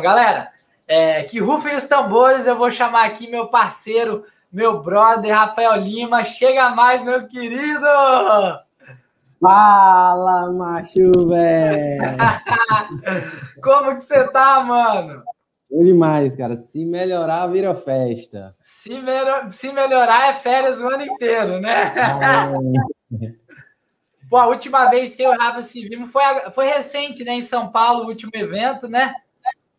Galera, é, que rufem os tambores, eu vou chamar aqui meu parceiro, meu brother, Rafael Lima. Chega mais, meu querido! Fala, macho, velho! Como que você tá, mano? Bom demais, cara. Se melhorar, vira festa. Se, se melhorar, é férias o ano inteiro, né? É. Pô, a última vez que eu e o Rafa se vimos foi, foi recente, né? Em São Paulo, o último evento, né?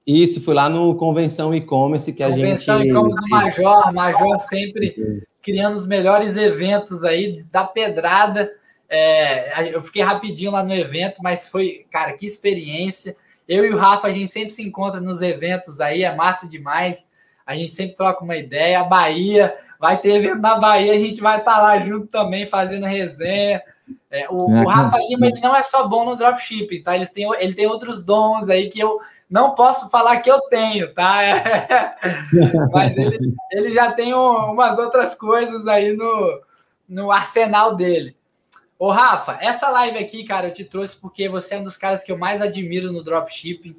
Isso, foi lá no Convenção E-Commerce que a Convenção gente. Convenção E-Commerce Major, Major sempre criando os melhores eventos aí da pedrada. É, eu fiquei rapidinho lá no evento, mas foi, cara, que experiência. Eu e o Rafa, a gente sempre se encontra nos eventos aí, é massa demais. A gente sempre troca uma ideia. A Bahia, vai ter evento na Bahia, a gente vai estar tá lá junto também, fazendo resenha. É, o, o, Rafa Lima ele não é só bom no dropshipping, tá? Ele tem, ele tem outros dons aí que eu não posso falar que eu tenho, tá? É, mas ele, ele já tem um, umas outras coisas aí no, no arsenal dele. Ô, Rafa, essa live aqui, cara, eu te trouxe porque você é um dos caras que eu mais admiro no dropshipping.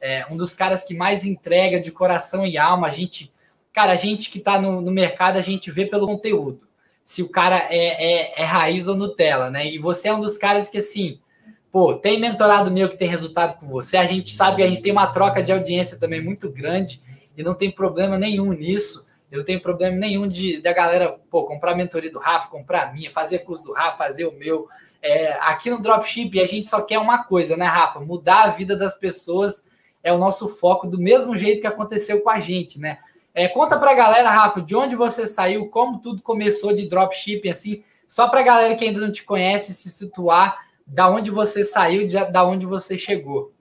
É um dos caras que mais entrega de coração e alma. A gente, cara, a gente que está no, no mercado, a gente vê pelo conteúdo. Se o cara é, é, é raiz ou Nutella, né? E você é um dos caras que, assim, Pô, tem mentorado meu que tem resultado com você. A gente sabe que a gente tem uma troca de audiência também muito grande e não tem problema nenhum nisso. Eu não tenho problema nenhum de da galera pô, comprar a mentoria do Rafa, comprar a minha, fazer curso do Rafa, fazer o meu. É, aqui no Dropship a gente só quer uma coisa, né, Rafa? Mudar a vida das pessoas é o nosso foco, do mesmo jeito que aconteceu com a gente, né? É, conta pra galera, Rafa, de onde você saiu, como tudo começou de dropshipping, assim, só pra galera que ainda não te conhece se situar da onde você saiu, de, da onde você chegou.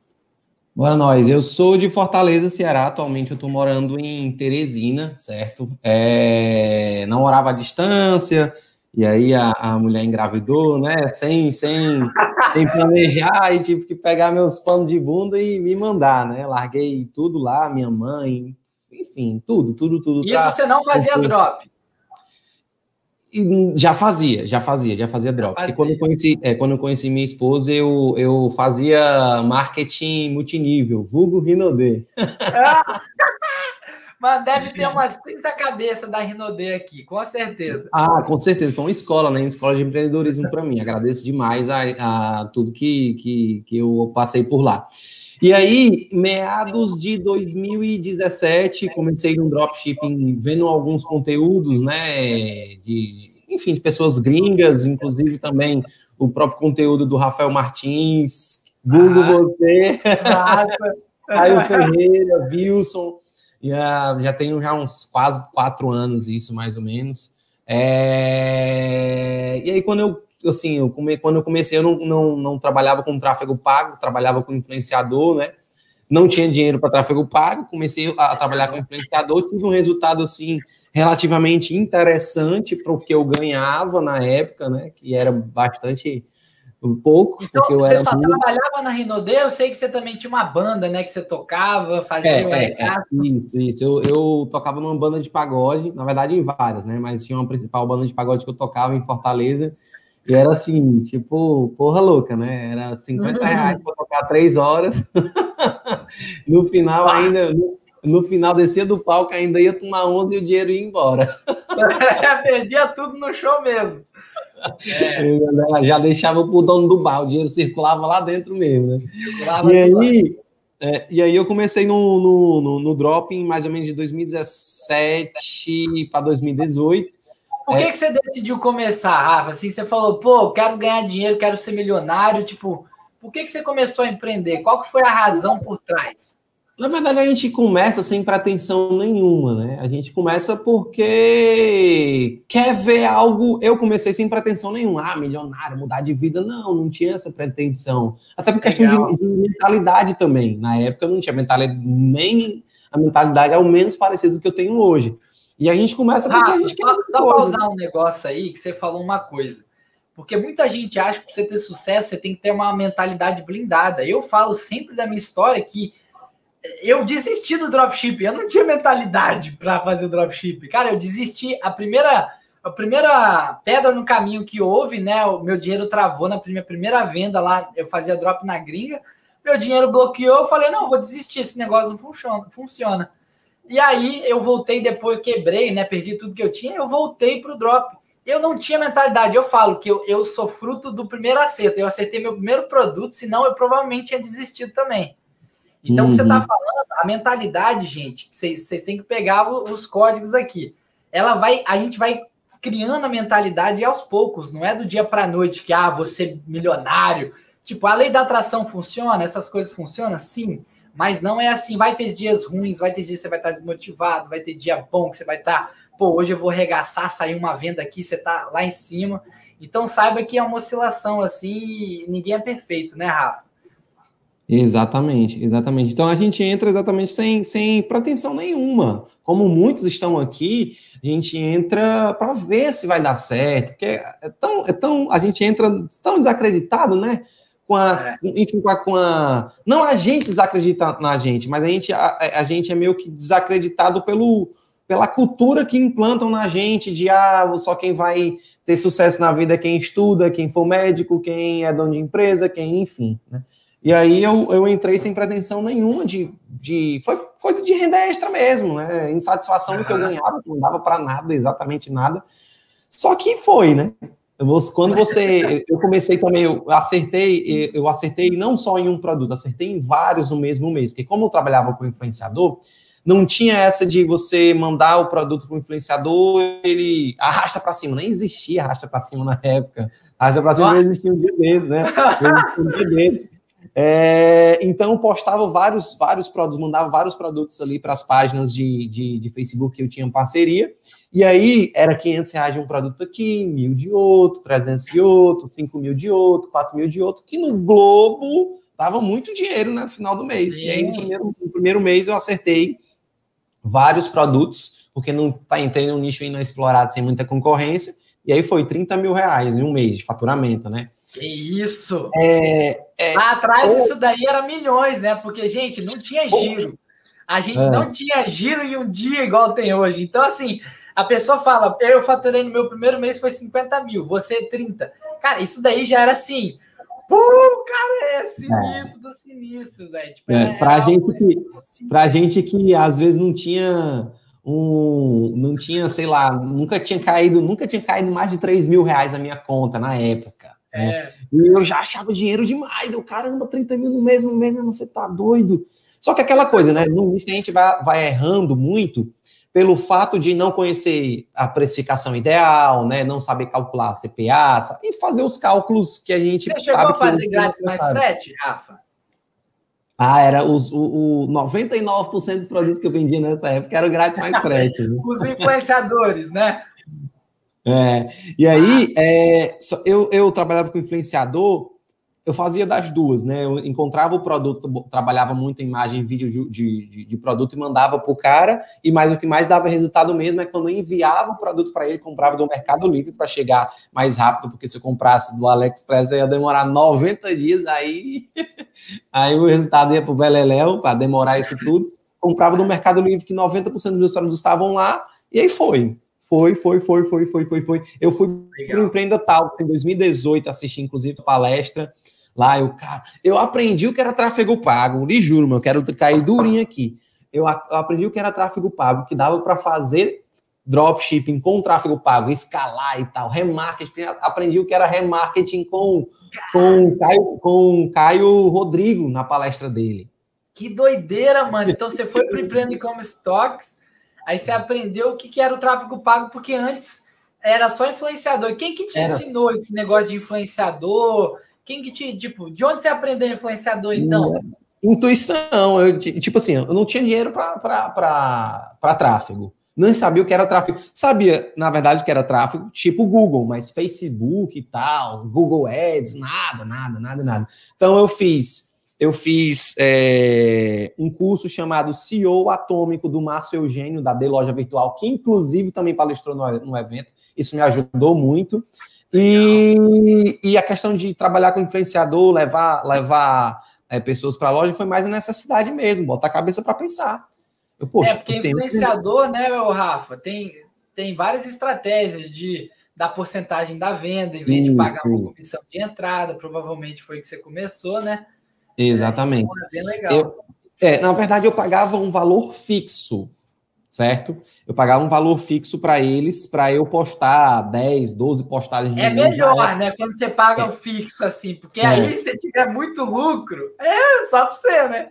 Bora nós. Eu sou de Fortaleza, Ceará. Atualmente eu estou morando em Teresina, certo? É... Não morava à distância. E aí a, a mulher engravidou, né? Sem, sem, sem planejar, e tive que pegar meus panos de bunda e me mandar, né? Larguei tudo lá, minha mãe, enfim, tudo, tudo, tudo. Isso pra... você não fazia drop? Já fazia, já fazia, já fazia drop. Fazia. E quando eu conheci, é, quando eu conheci minha esposa, eu, eu fazia marketing multinível, vulgo Rinodê. Mas deve ter umas 30 cabeças da Rinodê aqui, com certeza. Ah, com certeza. Foi uma escola, né? Uma escola de empreendedorismo para mim. Agradeço demais a, a tudo que, que, que eu passei por lá. E aí, meados de 2017, comecei no dropshipping, vendo alguns conteúdos, né, de, enfim, de pessoas gringas, inclusive também o próprio conteúdo do Rafael Martins, Google ah, você, Caio Ferreira, Wilson, já, já tenho já uns quase quatro anos isso, mais ou menos. É... E aí, quando eu assim, eu come, quando eu comecei, eu não, não, não trabalhava com tráfego pago, trabalhava com influenciador, né? Não tinha dinheiro para tráfego pago, comecei a, trabalhar com influenciador, tive um resultado assim relativamente interessante para o que eu ganhava na época, né? Que era bastante um pouco. Então, porque eu você era só muito... trabalhava na Rinodê, eu sei que você também tinha uma banda, né? Que você tocava, fazia. É, é, é, isso, isso. Eu, eu tocava numa banda de pagode, na verdade em várias, né? Mas tinha uma principal banda de pagode que eu tocava em Fortaleza, e era assim, tipo, porra louca, né? Era 50 uhum. reais para tocar três horas. no final, ainda. No, no, final, descia do palco, ainda ia tomar 11 e o dinheiro ia embora. Perdia tudo no show mesmo. É. Já deixava pro dono do bar, o dinheiro circulava lá dentro mesmo, né? e aí, é, e aí eu comecei no, no, no, no dropping mais ou menos de 2017 para 2018. Por que, é. que você decidiu começar, Rafa? Assim, você falou, pô, quero ganhar dinheiro, quero ser milionário. Tipo, por que, que você começou a empreender? Qual que foi a razão por trás? Na verdade, a gente começa sem pretensão nenhuma, né? A gente começa porque quer ver algo. Eu comecei sem pretensão nenhuma. Ah, milionário, mudar de vida. Não, não tinha essa pretensão. Até por questão de, de, mentalidade também. Na época, eu não tinha mentalidade, nem a mentalidade é o menos parecido do que eu tenho hoje. E a gente começa porque ah, a gente só, quer. Só para usar um negócio aí que você falou uma coisa. Porque muita gente acha que para você ter sucesso, você tem que ter uma mentalidade blindada. Eu falo sempre da minha história que eu desisti do dropship. Eu não tinha mentalidade para fazer o dropship. Cara, eu desisti. A primeira, a primeira pedra no caminho que houve, né? O meu dinheiro travou na minha primeira venda lá. Eu fazia drop na gringa. meu dinheiro bloqueou, eu falei, não, vou desistir, esse negócio não funciona. funciona. E aí eu voltei depois, quebrei, né? Perdi tudo que eu tinha, eu voltei para o drop. Eu não tinha mentalidade, eu falo que eu, eu sou fruto do primeiro acerto. Eu acertei meu primeiro produto, senão eu provavelmente tinha desistido também. Então, uhum. o que você está uhum. falando, a mentalidade, gente, vocês, vocês têm que pegar os códigos aqui. Ela vai, a gente vai criando a mentalidade aos poucos, não é do dia para a noite que, ah, você milionário. Tipo, a lei da atração funciona, essas coisas funcionam? Sim, mas não é assim. Vai ter dias ruins, vai ter dias que você vai estar desmotivado, vai ter dia bom que você vai estar, pô, hoje eu vou arregaçar, sair uma venda aqui, você está lá em cima. Então saiba que é uma oscilação assim, ninguém é perfeito, né, Rafa? Exatamente, exatamente. Então a gente entra exatamente sem, sem pretensão nenhuma. Como muitos estão aqui, a gente entra para ver se vai dar certo, porque é tão, é tão a gente entra tão desacreditado, né? Com a, é. enfim, com a, com a, não a gente desacredita na gente, mas a gente, a, a gente é meio que desacreditado pelo, pela cultura que implantam na gente de ah, só quem vai ter sucesso na vida é quem estuda, quem for médico, quem é dono de empresa, quem, enfim, né? E aí eu, eu entrei sem pretensão nenhuma de, de. Foi coisa de renda extra mesmo, né? Insatisfação do que eu ganhava, não dava para nada, exatamente nada. Só que foi, né? Quando você. Eu comecei também, eu acertei, eu acertei não só em um produto, acertei em vários no mesmo mês. Porque como eu trabalhava com influenciador, não tinha essa de você mandar o produto para o influenciador, ele arrasta para cima. Nem existia arrasta para cima na época. Arrasta para cima não existia um dia desses, né? Não existia um dia desses. É, então, postava vários, vários produtos, mandava vários produtos ali para as páginas de, de, de, Facebook que eu tinha parceria. E aí era 500 reais de um produto aqui, mil de outro, 300 de outro, 5 mil de outro, 4 mil de outro, que no Globo dava muito dinheiro né, no final do mês. Sim. E aí no primeiro, no primeiro mês eu acertei vários produtos, porque não tá, entrei num nicho inexplorado sem muita concorrência. E aí foi 30 mil reais em um mês de faturamento, né? Que isso! É, é, Lá atrás, isso daí era milhões, né? Porque, gente, não tinha giro. A gente é. não tinha giro em um dia igual tem hoje. Então, assim, a pessoa fala: eu faturei no meu primeiro mês foi 50 mil, você 30. Cara, isso daí já era assim. Pô, cara, é sinistro é. dos sinistros, velho. Tipo, é, pra, gente que, assim. pra gente que às vezes não tinha um. Não tinha, sei lá, nunca tinha caído, nunca tinha caído mais de 3 mil reais na minha conta na época. É. E eu já achava dinheiro demais. Eu, caramba, 30 mil no mesmo mês, você tá doido. Só que aquela coisa, né? No início a gente vai, vai errando muito pelo fato de não conhecer a precificação ideal, né? Não saber calcular CPA e fazer os cálculos que a gente Você chegou a fazer grátis mais frete, Rafa? Ah, era os, o, o 99% dos produtos que eu vendia nessa época eram grátis mais frete. Né? os influenciadores, né? É, e aí, é, eu, eu trabalhava com influenciador, eu fazia das duas, né? Eu encontrava o produto, trabalhava muito em imagem e vídeo de, de, de produto e mandava para o cara, e mais o que mais dava resultado mesmo é quando eu enviava o produto para ele, comprava do Mercado Livre para chegar mais rápido, porque se eu comprasse do AliExpress ia demorar 90 dias, aí, aí o resultado ia para o Beleléu, para demorar isso tudo. Comprava do Mercado Livre, que 90% dos meus produtos estavam lá, e aí foi. Foi, foi, foi, foi, foi, foi, foi. Eu fui para o Empreenda Talks em 2018, assisti inclusive palestra lá. Eu, cara, eu aprendi o que era tráfego pago, lhe juro, meu, eu quero cair durinho aqui. Eu, eu aprendi o que era tráfego pago, que dava para fazer dropshipping com tráfego pago, escalar e tal, remarketing. Aprendi o que era remarketing com, com, Caio, com Caio Rodrigo na palestra dele. Que doideira, mano. Então você foi para o Empreenda e-commerce Talks Aí você aprendeu o que, que era o tráfego pago, porque antes era só influenciador. Quem que te era... ensinou esse negócio de influenciador? Quem que te, tipo, de onde você aprendeu influenciador, então? Intuição. Eu, tipo assim, eu não tinha dinheiro para tráfego. Não sabia o que era tráfego. Sabia, na verdade, que era tráfego tipo Google, mas Facebook e tal, Google Ads, nada, nada, nada, nada. Então eu fiz eu fiz é, um curso chamado CEO Atômico do Márcio Eugênio, da D Loja Virtual, que inclusive também palestrou no, no evento. Isso me ajudou muito. E, e, a questão de trabalhar com influenciador, levar, levar é, pessoas para a loja, foi mais a necessidade mesmo, botar a cabeça para pensar. Eu, poxa, é, porque influenciador, tenho... né, meu Rafa, tem, tem várias estratégias de da porcentagem da venda, em vez de pagar uma comissão de entrada, provavelmente foi que você começou, né? Exatamente. É, bem legal. Eu, é, na verdade, eu pagava um valor fixo, certo? Eu pagava um valor fixo para eles, para eu postar 10, 12 postagens. É melhor, né? Quando você paga é. o fixo assim, porque é. aí se tiver muito lucro, é só para você, né?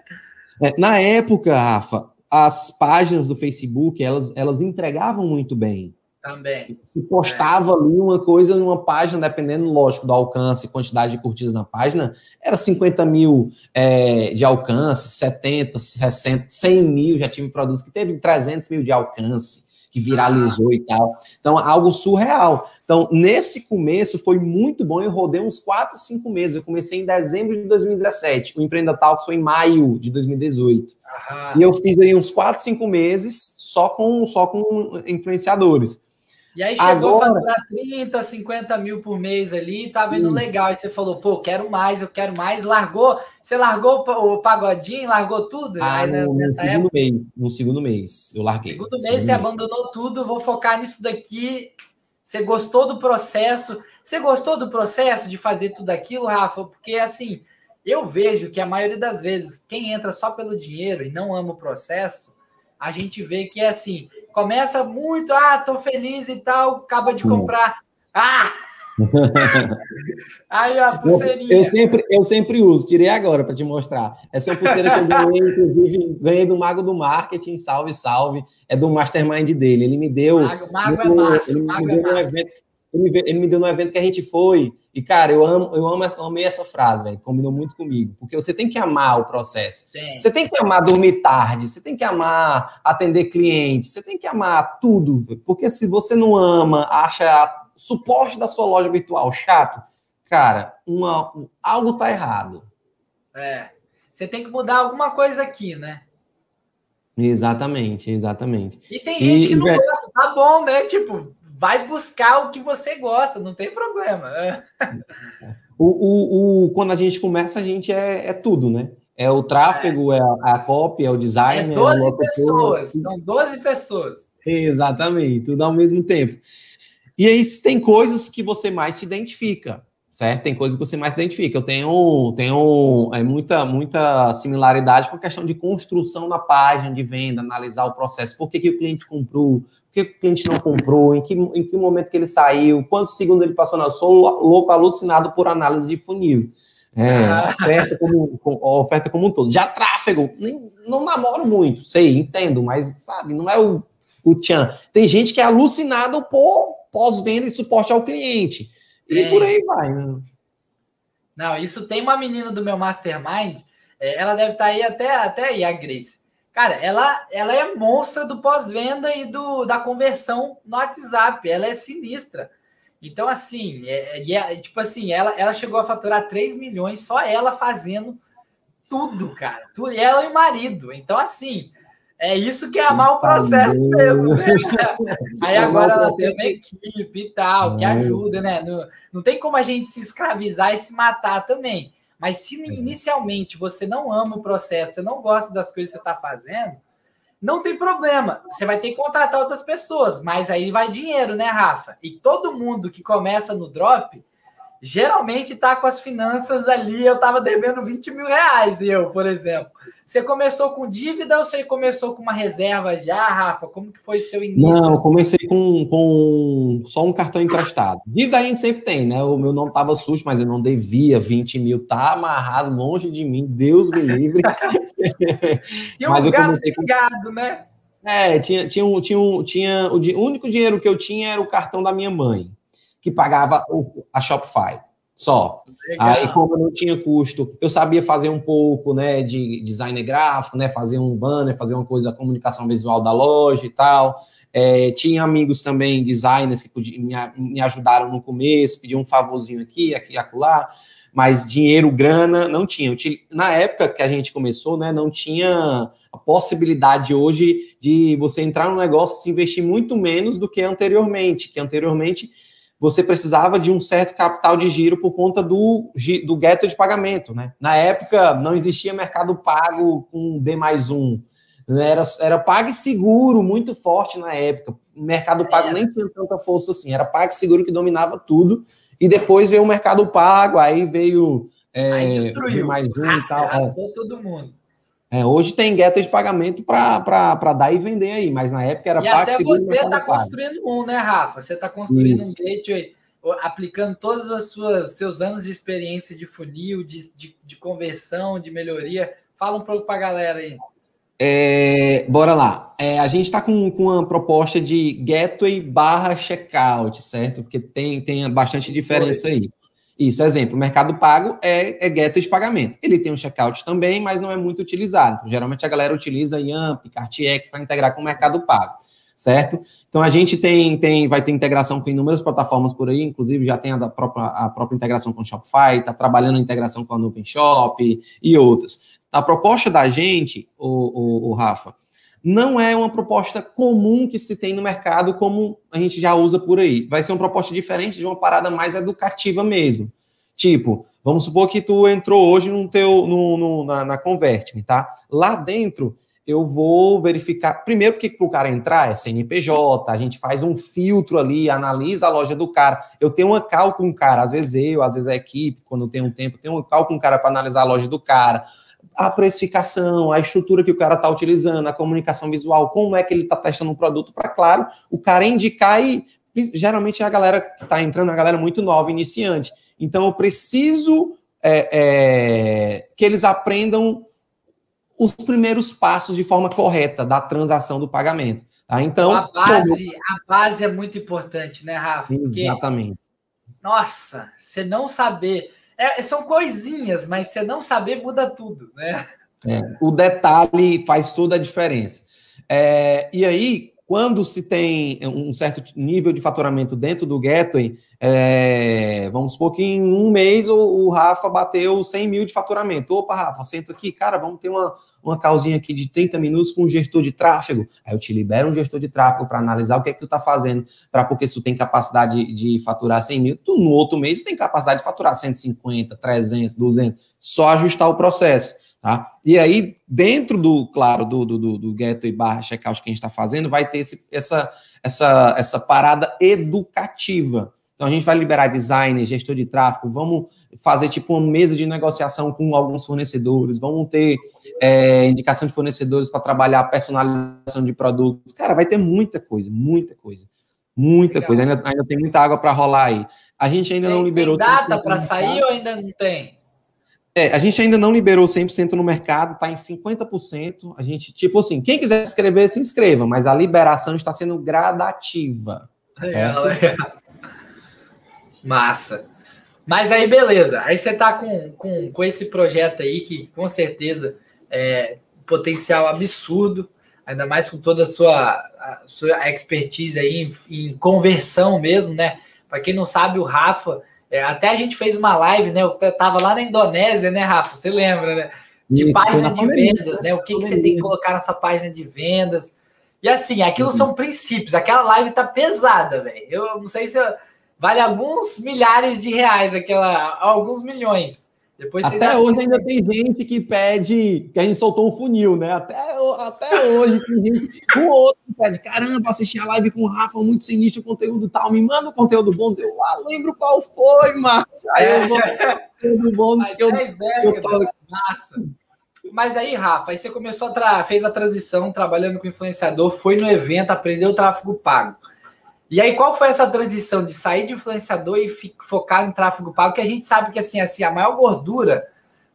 É, na época, Rafa, as páginas do Facebook, elas, elas entregavam muito bem. Também. Se postava é. ali uma coisa numa página, dependendo, lógico, do alcance e quantidade de curtidas na página, era 50 mil é, de alcance, 70, 60, 100 mil, já tive produtos que teve 300 mil de alcance, que viralizou ah. e tal. Então, algo surreal. Então, nesse começo foi muito bom, eu rodei uns 4, 5 meses. Eu comecei em dezembro de 2017, o Empreenda Talks foi em maio de 2018. Ah. E eu fiz aí uns 4, 5 meses só com, só com influenciadores. E aí chegou Agora... a faturar 30, 50 mil por mês ali, tava indo Isso. legal. E você falou, pô, quero mais, eu quero mais. Largou, você largou o pagodinho, largou tudo ah, no, nessa no época? Mês, no segundo mês, eu larguei. No segundo mês, você mês. abandonou tudo, vou focar nisso daqui. Você gostou do processo? Você gostou do processo de fazer tudo aquilo, Rafa? Porque assim, eu vejo que a maioria das vezes, quem entra só pelo dinheiro e não ama o processo, a gente vê que é assim, começa muito, ah, tô feliz e tal, acaba de comprar, ah! Aí a pulseirinha. Eu, eu, sempre, eu sempre uso, tirei agora para te mostrar. Essa é uma pulseira que eu ganhei, inclusive, ganhei do Mago do Marketing, salve, salve. É do Mastermind dele. Ele me deu. Mago, Mago no, é massa. Ele, Mago deu é massa. Evento, ele, me, ele me deu no evento que a gente foi. E, cara, eu amo, eu amo, eu amei essa frase, velho. Combinou muito comigo. Porque você tem que amar o processo. Tem. Você tem que amar dormir tarde, você tem que amar atender clientes, você tem que amar tudo. Porque se você não ama, acha suporte da sua loja virtual chato, cara, uma, um, algo tá errado. É. Você tem que mudar alguma coisa aqui, né? Exatamente, exatamente. E tem gente e, que não gosta, tá bom, né? Tipo, vai buscar o que você gosta, não tem problema. o, o, o, quando a gente começa, a gente é, é tudo, né? É o tráfego, é, é a, a cópia, é o design. É 12 é pessoas, são 12 pessoas. Exatamente, tudo ao mesmo tempo. E aí tem coisas que você mais se identifica, certo? Tem coisas que você mais se identifica. Eu tenho, tenho é, muita, muita similaridade com a questão de construção da página de venda, analisar o processo. Por que, que o cliente comprou? Por que o cliente não comprou? Em que, em que momento que ele saiu? Quantos segundos ele passou? Não, sou louco, alucinado por análise de funil. É, ah. oferta, como, oferta como um todo. Já tráfego, nem, não namoro muito, sei, entendo, mas sabe, não é o, o tchan. Tem gente que é alucinado por pós-venda e suporte ao cliente. E é. por aí vai. Né? Não, isso tem uma menina do meu mastermind, é, ela deve estar tá aí até, até aí, a Grace. Cara, ela, ela é monstra do pós-venda e do, da conversão no WhatsApp. Ela é sinistra. Então, assim, é, é, é, tipo assim, ela, ela chegou a faturar 3 milhões só ela fazendo tudo, cara. Tudo, ela e o marido. Então, assim, é isso que é amar o processo mesmo, né? Aí agora ela tem uma equipe e tal, que ajuda, né? Não, não tem como a gente se escravizar e se matar também. Mas se inicialmente você não ama o processo, você não gosta das coisas que você está fazendo, não tem problema. Você vai ter que contratar outras pessoas, mas aí vai dinheiro, né, Rafa? E todo mundo que começa no drop geralmente está com as finanças ali. Eu estava devendo 20 mil reais, eu, por exemplo. Você começou com dívida ou você começou com uma reserva já, Rafa? Como que foi o seu início? Não, eu comecei com, com só um cartão emprestado. Dívida a gente sempre tem, né? O meu nome estava sujo, mas eu não devia 20 mil. Tá amarrado longe de mim, Deus me livre. e um mas eu comecei com... gado, né? É, tinha, tinha, um, tinha, um, tinha o, o único dinheiro que eu tinha era o cartão da minha mãe que pagava a Shopify só. Legal. Aí, como eu não tinha custo, eu sabia fazer um pouco, né, de design gráfico, né, fazer um banner, fazer uma coisa, comunicação visual da loja e tal. É, tinha amigos também, designers, que podiam, me, me ajudaram no começo, pediam um favorzinho aqui, aqui, acolá, mas dinheiro, grana, não tinha. Na época que a gente começou, né, não tinha a possibilidade hoje de você entrar no negócio e se investir muito menos do que anteriormente, que anteriormente você precisava de um certo capital de giro por conta do, do gueto de pagamento. Né? Na época, não existia mercado pago com D mais um. Era, era pago e seguro muito forte na época. O mercado pago é. nem tinha tanta força assim. Era pago e seguro que dominava tudo. E depois veio o mercado pago, aí veio É, Aí destruiu. Mais um ah, e tal. É. todo mundo. É, hoje tem gateway de pagamento para dar e vender aí, mas na época era e Pax, até você está construindo um, né, Rafa? Você está construindo Isso. um gateway aplicando todos os suas, seus anos de experiência de funil, de, de, de conversão, de melhoria. Fala um pouco para a galera aí. É, bora lá. É, a gente está com, com uma proposta de gateway barra checkout, certo? Porque tem, tem bastante diferença aí. Isso, exemplo, o Mercado Pago é, é gateway de pagamento. Ele tem um checkout também, mas não é muito utilizado. Então, geralmente a galera utiliza Yamp, CartX para integrar com o Mercado Pago, certo? Então a gente tem, tem, vai ter integração com inúmeras plataformas por aí, inclusive já tem a, própria, a própria integração com o Shopify, está trabalhando a integração com a Nuvem Shop e outras. A proposta da gente, o, o, o Rafa, não é uma proposta comum que se tem no mercado como a gente já usa por aí. Vai ser uma proposta diferente de uma parada mais educativa mesmo. Tipo, vamos supor que tu entrou hoje no teu, no, no na, na Convert-me, tá? Lá dentro eu vou verificar. Primeiro, porque para o cara entrar é CNPJ, a gente faz um filtro ali, analisa a loja do cara. Eu tenho uma cal com o cara, às vezes eu, às vezes a equipe, quando eu tenho um tempo, tenho uma cal com o cara para analisar a loja do cara a precificação, a estrutura que o cara está utilizando, a comunicação visual, como é que ele está testando um produto para, claro, o cara indicar e geralmente é a galera que está entrando, é a galera muito nova, iniciante. Então eu preciso é, é, que eles aprendam os primeiros passos de forma correta da transação do pagamento. Tá? Então a base, como... a base é muito importante, né, Rafa? Porque, Exatamente. Nossa, você não saber é, são coisinhas, mas você não saber muda tudo, né? É, o detalhe faz toda a diferença. É, e aí, quando se tem um certo nível de faturamento dentro do Gateway, é, vamos supor que em um mês o, o, Rafa bateu 100 mil de faturamento. Opa, Rafa, senta aqui, cara, vamos ter uma, uma calzinha aqui de 30 minutos com um gestor de tráfego. Aí eu te libero um gestor de tráfego para analisar o que é que tu está fazendo, para porque se tu tem capacidade de faturar 100 mil, tu no outro mês tem capacidade de faturar 150, 300, 200, só ajustar o processo. Tá? E aí, dentro do, claro, do, do, do, do gateway barra checkout que a gente está fazendo, vai ter esse, essa, essa, essa parada educativa. Então, a gente vai liberar designer, gestor de tráfego, vamos fazer tipo uma mesa de negociação com alguns fornecedores, vamos ter é, indicação de fornecedores para trabalhar personalização de produtos. Cara, vai ter muita coisa, muita coisa. Muita Legal. coisa. Ainda, ainda tem muita água para rolar aí. A gente ainda tem, não liberou. Tem data para sair ou ainda não tem? É, a gente ainda não liberou 100% no mercado, está em 50%. A gente, tipo assim, quem quiser se inscrever, se inscreva, mas a liberação está sendo gradativa. Legal, legal. Massa. Mas aí, beleza. Aí você tá com, com, com esse projeto aí, que com certeza é potencial absurdo, ainda mais com toda a sua, a sua expertise aí em, em conversão mesmo, né? Para quem não sabe, o Rafa, é, até a gente fez uma live, né? Eu tava lá na Indonésia, né, Rafa? Você lembra, né? De Isso, página de vendas, né? O que, que você tem que colocar na sua página de vendas. E assim, aquilo Sim. são princípios. Aquela live tá pesada, velho. Eu não sei se. Eu, vale alguns milhares de reais, aquela, alguns milhões. Depois até hoje ainda tem gente que pede, que a gente soltou um funil, né? Até, até hoje tem gente, um outro que pede, caramba, assisti a live com o Rafa, muito sinistro o conteúdo tal, me manda o conteúdo bônus. Eu ah, lembro qual foi, Marcos. Aí eu vou conteúdo bônus que eu, eu falo. Massa. Mas aí, Rafa, aí você começou a fez a transição trabalhando com influenciador, foi no evento, aprendeu o tráfego pago. E aí, qual foi essa transição de sair de influenciador e focar em tráfego pago? Que a gente sabe que assim, assim a maior gordura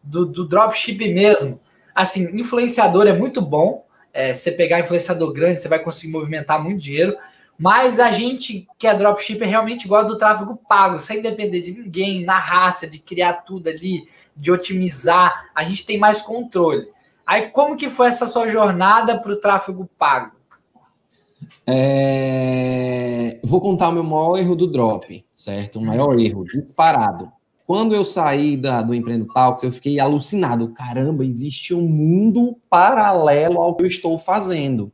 do, do dropship mesmo. Assim, influenciador é muito bom. É, você pegar influenciador grande, você vai conseguir movimentar muito dinheiro. Mas a gente que é dropship realmente gosta do tráfego pago, sem depender de ninguém, na raça, de criar tudo ali, de otimizar. A gente tem mais controle. Aí, como que foi essa sua jornada para o tráfego pago? É... Vou contar o meu maior erro do drop, certo? O maior erro, disparado. Quando eu saí da, do Empreendo Talks, eu fiquei alucinado. Caramba, existe um mundo paralelo ao que eu estou fazendo.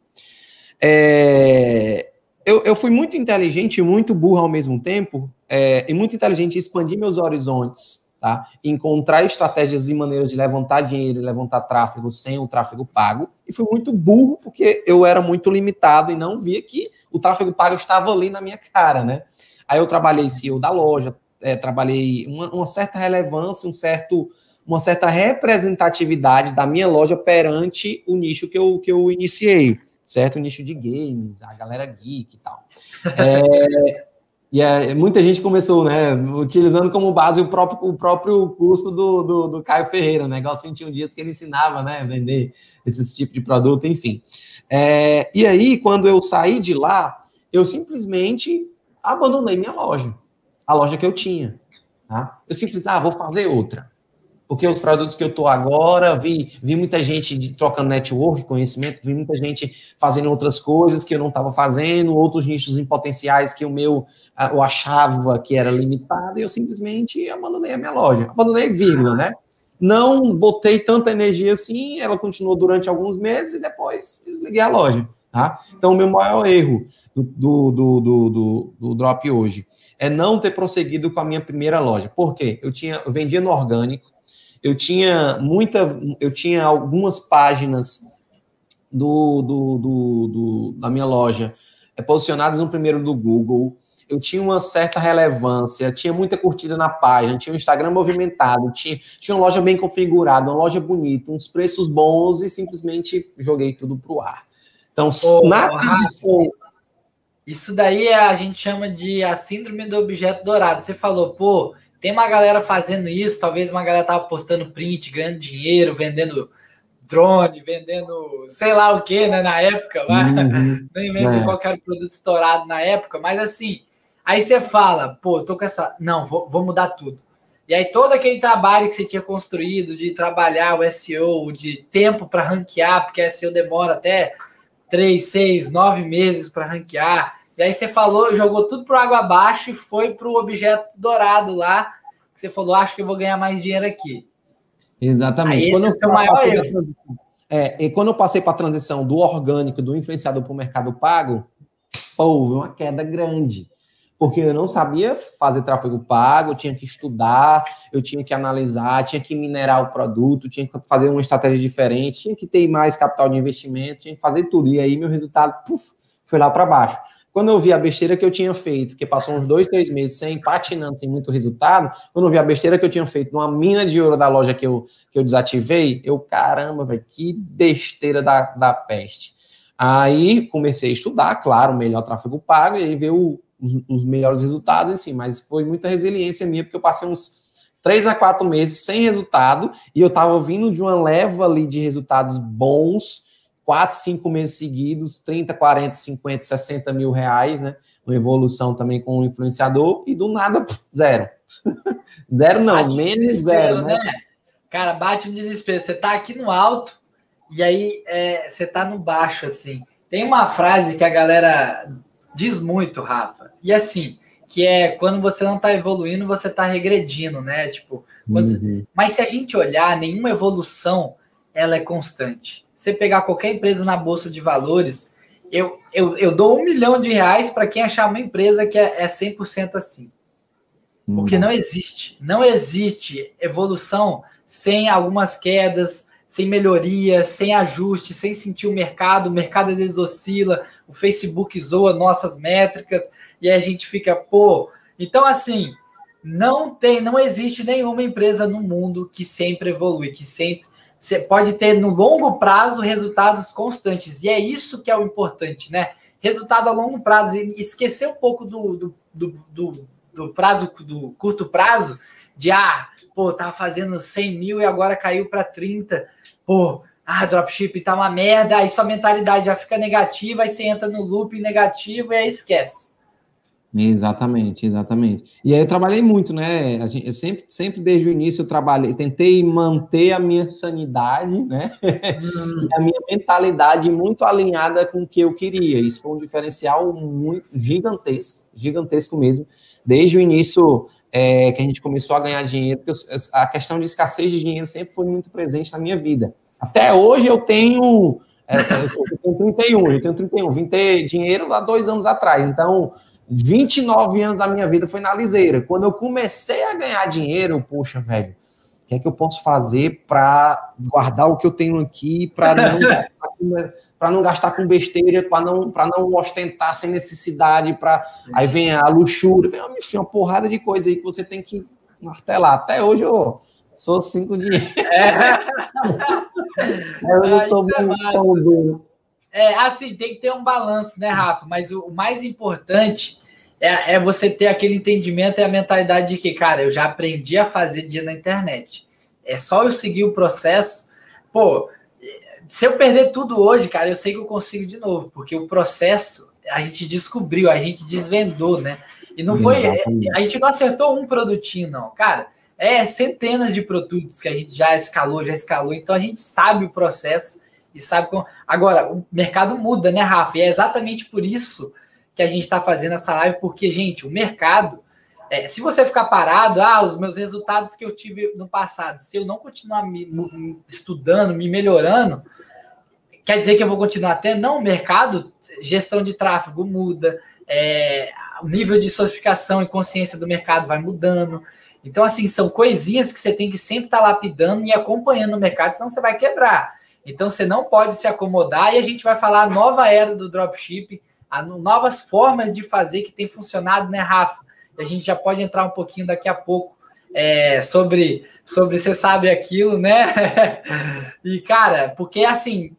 É... Eu, eu fui muito inteligente e muito burro ao mesmo tempo, é... e muito inteligente em expandir meus horizontes tá? Encontrar estratégias e maneiras de levantar dinheiro e levantar tráfego sem o tráfego pago. E fui muito burro porque eu era muito limitado e não via que o tráfego pago estava ali na minha cara, né? Aí eu trabalhei CEO da loja, é, trabalhei uma, uma, certa relevância, um certo, uma certa representatividade da minha loja perante o nicho que eu, que eu iniciei, certo? O nicho de games, a galera geek e tal. É, e é, muita gente começou, né, utilizando como base o próprio, o próprio curso do, do, do Caio Ferreira, né, negócio 21 dias que ele ensinava, né, vender esses tipos de produto, enfim. É, e aí, quando eu saí de lá, eu simplesmente abandonei minha loja, a loja que eu tinha. Tá? Eu simplesmente, ah, vou fazer outra porque os produtos que eu estou agora, vi, vi muita gente de, trocando network, conhecimento, vi muita gente fazendo outras coisas que eu não estava fazendo, outros nichos em potenciais que o meu eu achava que era limitado, e eu simplesmente abandonei a minha loja. Abandonei, vírgula, né? Não botei tanta energia assim, ela continuou durante alguns meses e depois desliguei a loja. Tá? Então, o meu maior erro do, do, do, do, do drop hoje é não ter prosseguido com a minha primeira loja. Por quê? Eu, tinha, eu vendia no orgânico, eu tinha muita, eu tinha algumas páginas do, do, do, do da minha loja é, posicionadas no primeiro do Google. Eu tinha uma certa relevância, tinha muita curtida na página, tinha um Instagram movimentado, tinha, tinha uma loja bem configurada, uma loja bonita, uns preços bons e simplesmente joguei tudo para o ar. Então, oh, na. Isso daí a gente chama de a síndrome do objeto dourado. Você falou, pô, tem uma galera fazendo isso, talvez uma galera tava postando print, ganhando dinheiro, vendendo drone, vendendo sei lá o que, né, na época, uhum. nem lembro é. qual era o produto estourado na época, mas assim, aí você fala, pô, tô com essa, não, vou, vou mudar tudo. E aí todo aquele trabalho que você tinha construído de trabalhar o SEO, de tempo para ranquear, porque SEO demora até três, seis, nove meses para ranquear, e aí você falou, jogou tudo pro água abaixo e foi pro objeto dourado lá. Que você falou, acho que eu vou ganhar mais dinheiro aqui. Exatamente. Aí quando esse é o maior erro. É, e quando eu passei para a transição do orgânico, do influenciador para o mercado pago, houve uma queda grande. Porque eu não sabia fazer tráfego pago, eu tinha que estudar, eu tinha que analisar, tinha que minerar o produto, tinha que fazer uma estratégia diferente, tinha que ter mais capital de investimento, tinha que fazer tudo. E aí meu resultado puf, foi lá para baixo. Quando eu vi a besteira que eu tinha feito, que passou uns dois, três meses sem patinando, sem muito resultado, quando eu vi a besteira que eu tinha feito numa mina de ouro da loja que eu, que eu desativei, eu, caramba, velho, que besteira da, da peste. Aí comecei a estudar, claro, melhor tráfego pago, e aí ver o, os, os, melhores resultados, assim, mas foi muita resiliência minha, porque eu passei uns três a quatro meses sem resultado, e eu tava vindo de uma leva ali de resultados bons, quatro, cinco meses seguidos, 30, 40, 50, 60 mil reais, né? Uma evolução também com o influenciador, e do nada, zero. zero não, bate menos zero, né? né? Cara, bate um desespero. Você tá aqui no alto, e aí é, você tá no baixo, assim. Tem uma frase que a galera diz muito, Rafa, e assim, que é quando você não tá evoluindo, você tá regredindo, né? Tipo, você... uhum. mas se a gente olhar, nenhuma evolução ela é constante você pegar qualquer empresa na bolsa de valores, eu, eu, eu dou um milhão de reais para quem achar uma empresa que é, é 100% assim. Porque não existe. Não existe evolução sem algumas quedas, sem melhoria, sem ajuste, sem sentir o mercado. O mercado às vezes oscila, o Facebook zoa nossas métricas e a gente fica, pô. Então, assim, não tem, não existe nenhuma empresa no mundo que sempre evolui, que sempre você pode ter no longo prazo resultados constantes. E é isso que é o importante, né? Resultado a longo prazo. E esquecer um pouco do, do, do, do, do prazo, do curto prazo, de ah, pô, tava fazendo 100 mil e agora caiu para 30. Pô, ah, dropship tá uma merda. Aí sua mentalidade já fica negativa, aí você entra no loop negativo e aí esquece. Exatamente, exatamente. E aí eu trabalhei muito, né? A gente, eu sempre, sempre desde o início eu trabalhei, tentei manter a minha sanidade, né? Hum. a minha mentalidade muito alinhada com o que eu queria. Isso foi um diferencial muito gigantesco, gigantesco mesmo. Desde o início é, que a gente começou a ganhar dinheiro, porque a questão de escassez de dinheiro sempre foi muito presente na minha vida. Até hoje eu tenho, é, eu tenho 31, eu tenho 31, vim ter dinheiro há dois anos atrás. Então 29 anos da minha vida foi na liseira. Quando eu comecei a ganhar dinheiro, poxa, velho, o que é que eu posso fazer para guardar o que eu tenho aqui, para não não gastar com besteira, para não, não ostentar sem necessidade, para aí vem a luxúria, vem enfim, uma porrada de coisa aí que você tem que martelar. Até hoje eu sou cinco dias. É. eu não ah, tô muito é, é, assim, tem que ter um balanço, né, Rafa? Mas o mais importante é, é, você ter aquele entendimento e a mentalidade de que, cara, eu já aprendi a fazer dia na internet. É só eu seguir o processo. Pô, se eu perder tudo hoje, cara, eu sei que eu consigo de novo, porque o processo a gente descobriu, a gente desvendou, né? E não foi. A gente não acertou um produtinho, não. Cara, é centenas de produtos que a gente já escalou, já escalou. Então a gente sabe o processo e sabe como. Agora, o mercado muda, né, Rafa? E é exatamente por isso que a gente está fazendo essa live, porque, gente, o mercado. É, se você ficar parado, ah, os meus resultados que eu tive no passado, se eu não continuar me, me, estudando, me melhorando, quer dizer que eu vou continuar tendo? Não, o mercado, gestão de tráfego muda, é, o nível de sofisticação e consciência do mercado vai mudando. Então, assim, são coisinhas que você tem que sempre estar tá lapidando e acompanhando o mercado, senão você vai quebrar. Então, você não pode se acomodar e a gente vai falar a nova era do dropshipping, a novas formas de fazer que tem funcionado, né, Rafa? E a gente já pode entrar um pouquinho daqui a pouco é, sobre, sobre você sabe aquilo, né? e, cara, porque assim,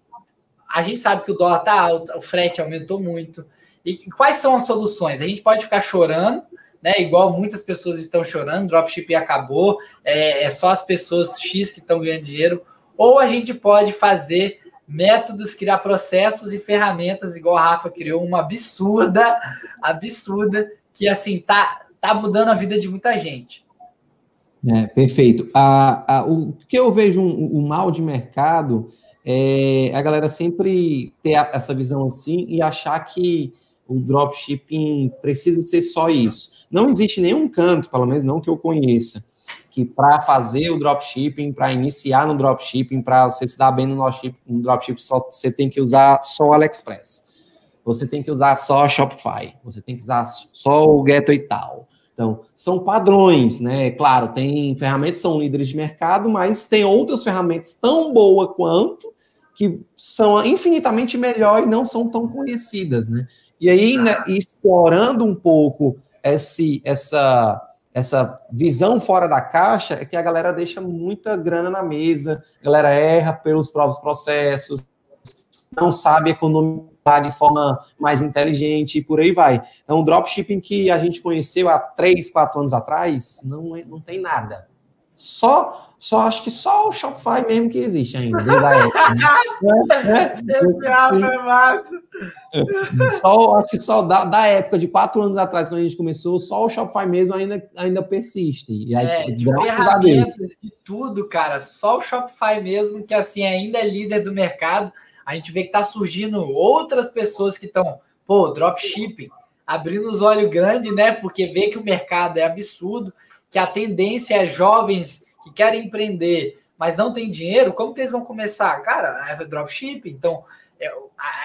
a gente sabe que o dólar tá alto, o frete aumentou muito. E quais são as soluções? A gente pode ficar chorando, né? Igual muitas pessoas estão chorando, dropshipping acabou, é, é só as pessoas X que estão ganhando dinheiro. Ou a gente pode fazer métodos, criar processos e ferramentas, igual a Rafa criou, uma absurda, absurda, que assim tá, tá mudando a vida de muita gente. É, perfeito. A, a, o que eu vejo um, um mal de mercado é a galera sempre ter essa visão assim e achar que o dropshipping precisa ser só isso. Não existe nenhum canto, pelo menos não que eu conheça, que para fazer o dropshipping, para iniciar no dropshipping, para você se dar bem no dropshipping, no dropshipping só, você tem que usar só o AliExpress. Você tem que usar só a Shopify. Você tem que usar só o Ghetto e tal. Então, são padrões, né? Claro, tem ferramentas que são líderes de mercado, mas tem outras ferramentas tão boas quanto que são infinitamente melhor e não são tão conhecidas, né? E aí, né, explorando um pouco esse, essa, essa visão fora da caixa, é que a galera deixa muita grana na mesa, a galera erra pelos próprios processos, não sabe economizar de forma mais inteligente e por aí vai. Então, o dropshipping que a gente conheceu há três, quatro anos atrás, não, é, não tem nada. Só só acho que só o Shopify mesmo que existe ainda, desde a época. Né? Esse é massa. Só, acho que só da, da, época de quatro anos atrás, quando a gente começou, só o Shopify mesmo ainda, ainda persiste. E aí, é, de ferramentas e tudo, cara, só o Shopify mesmo, que assim ainda é líder do mercado. A gente vê que tá surgindo outras pessoas que estão, pô, dropshipping, abrindo os olhos grandes, né? Porque vê que o mercado é absurdo, que a tendência é jovens que querem empreender, mas não tem dinheiro, como que eles vão começar? Cara, é dropshipping, então é,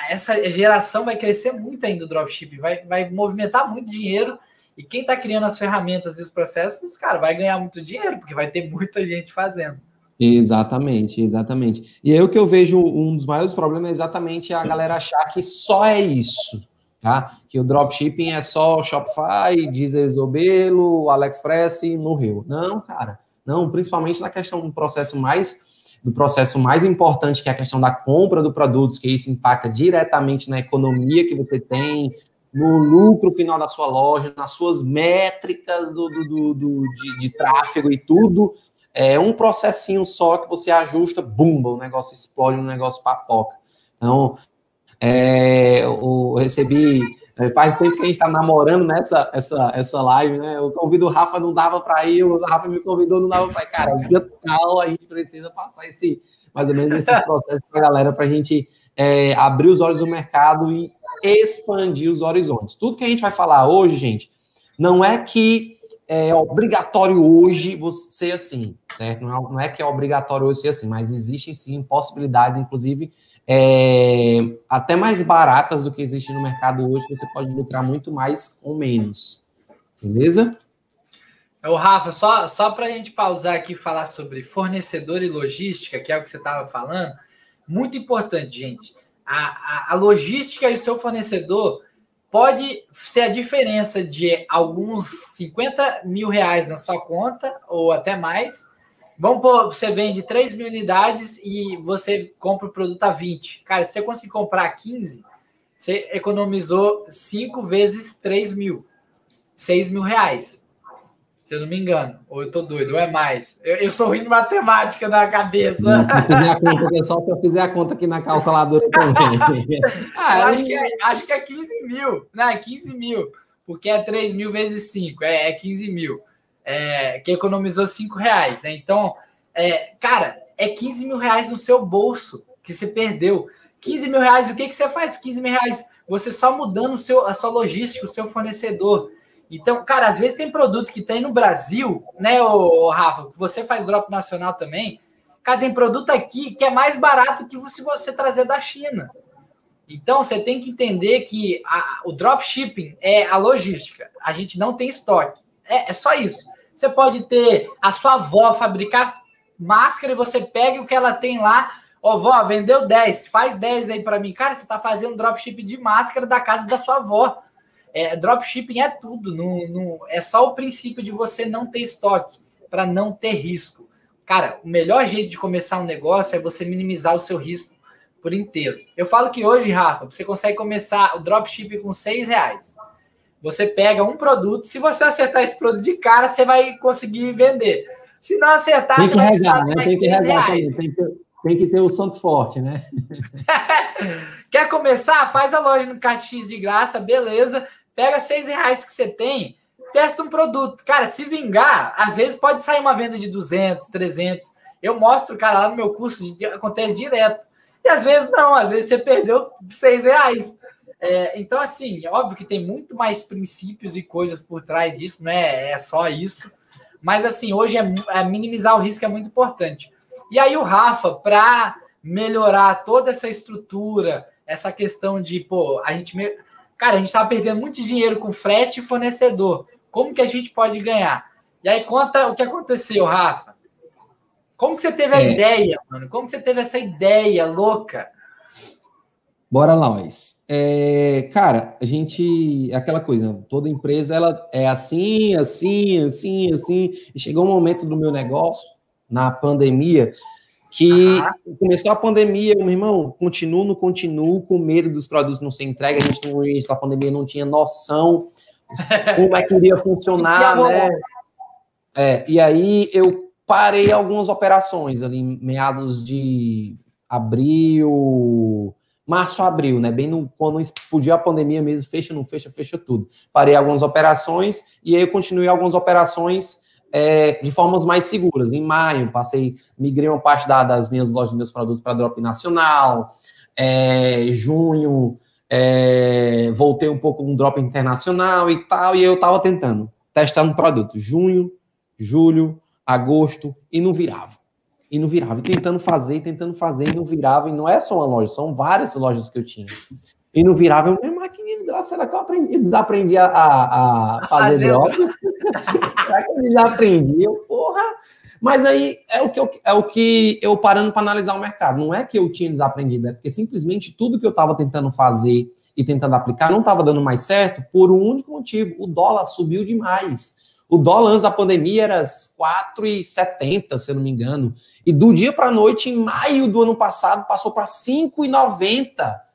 essa geração vai crescer muito ainda o dropshipping, vai, vai movimentar muito dinheiro e quem está criando as ferramentas e os processos, cara, vai ganhar muito dinheiro, porque vai ter muita gente fazendo. Exatamente, exatamente. E aí o que eu vejo, um dos maiores problemas é exatamente a galera achar que só é isso, tá? Que o dropshipping é só Shopify, Deezer Zobelo, AliExpress e Rio. Não, cara. Não, principalmente na questão do processo mais do processo mais importante, que é a questão da compra do produtos, que isso impacta diretamente na economia que você tem, no lucro final da sua loja, nas suas métricas do, do, do, de, de, tráfego e tudo. É um processinho só que você ajusta, bumba, o negócio explode, o negócio papoca. Então, é, eu recebi faz tempo que a gente está namorando nessa essa, essa live, né? Eu convido o Rafa, não dava para ir, o Rafa me convidou, não dava para ir. Cara, dia tal, a gente precisa passar esse, mais ou menos esses processos para a galera, para a gente é, abrir os olhos do mercado e expandir os horizontes. Tudo que a gente vai falar hoje, gente, não é que é obrigatório hoje você ser assim, certo? Não é, não é que é obrigatório hoje ser assim, mas existem sim possibilidades, inclusive é, até mais baratas do que existe no mercado hoje, você pode lucrar muito mais ou menos. Beleza? O Rafa, só, só para a gente pausar aqui e falar sobre fornecedor e logística, que é o que você estava falando, muito importante, gente. a, a, a logística e o seu fornecedor pode ser a diferença de alguns 50 mil reais na sua conta, ou até mais. Vamos pôr, você vende 3 mil unidades e você compra o produto a 20. Cara, se você conseguir comprar 15, você economizou 5 vezes 3 mil. 6 mil reais se eu não me engano. Ou eu tô doido, ou é mais. Eu, eu sou ruim de matemática na cabeça. Se fizer a conta, só se eu fizer a conta aqui na calculadora também. ah, eu acho, que é, acho que é 15 mil. Não, é 15 mil. Porque é 3 mil vezes 5. É, é 15 mil. É, que economizou 5 reais, né? Então, é, cara, é 15 mil reais no seu bolso que você perdeu. 15 mil reais, o que, que você faz? 15 mil reais, você só mudando o seu, a sua logística, o seu fornecedor. Então, cara, às vezes tem produto que tem no Brasil, né, ô, Rafa? Você faz drop nacional também. Cara, tem produto aqui que é mais barato que se você trazer da China. Então, você tem que entender que a, o dropshipping é a logística. A gente não tem estoque. É, é só isso. Você pode ter a sua avó fabricar máscara e você pega o que ela tem lá. Oh, vó, vendeu 10, faz 10 aí para mim. Cara, você está fazendo dropshipping de máscara da casa da sua avó. É, dropshipping é tudo, no, é só o princípio de você não ter estoque, para não ter risco. Cara, o melhor jeito de começar um negócio é você minimizar o seu risco por inteiro. Eu falo que hoje, Rafa, você consegue começar o dropshipping com seis reais. Você pega um produto, se você acertar esse produto de cara, você vai conseguir vender. Se não acertar, tem você vai precisar né? tem que regar Tem que, tem que ter o santo forte, né? Quer começar? Faz a loja no KX de graça, beleza. Pega seis reais que você tem, testa um produto. Cara, se vingar, às vezes pode sair uma venda de 200, 300. Eu mostro, cara, lá no meu curso, acontece direto. E às vezes não, às vezes você perdeu seis reais. É, então, assim, é óbvio que tem muito mais princípios e coisas por trás disso, não é, só isso. Mas, assim, hoje é, é minimizar o risco é muito importante. E aí, o Rafa, para melhorar toda essa estrutura, essa questão de, pô, a gente. Cara, a gente estava perdendo muito dinheiro com frete e fornecedor. Como que a gente pode ganhar? E aí conta o que aconteceu, Rafa. Como que você teve a é. ideia, mano? Como que você teve essa ideia louca? Bora lá, Luiz. É, cara, a gente. Aquela coisa, toda empresa ela é assim, assim, assim, assim. E chegou um momento do meu negócio, na pandemia, que começou a pandemia, meu irmão, continuo, não continuo, com medo dos produtos não ser entregue, a gente no início da pandemia não tinha noção como é que iria funcionar, né? É, e aí eu parei algumas operações ali, meados de abril, março, abril, né? Bem no, quando explodiu a pandemia mesmo, fecha, não fecha, fecha tudo. Parei algumas operações e aí eu continuei algumas operações é, de formas mais seguras. Em maio, passei, migrei uma parte da, das minhas lojas, dos meus produtos para drop nacional. É, junho, é, voltei um pouco um drop internacional e tal, e eu estava tentando, testando produto. Junho, julho, agosto, e não virava. E não virava. E tentando fazer, tentando fazer, e não virava. E não é só uma loja, são várias lojas que eu tinha. E não virava. Eu, mas que desgraça, será que eu aprendi, desaprendi a, a, a fazer drop? será que eu desaprendi? Eu, porra. Mas aí é o que eu, é o que eu parando para analisar o mercado. Não é que eu tinha desaprendido, é porque simplesmente tudo que eu estava tentando fazer e tentando aplicar não estava dando mais certo por um único motivo: o dólar subiu demais. O dólar antes da pandemia era 4,70, se eu não me engano. E do dia para a noite, em maio do ano passado, passou para 5,90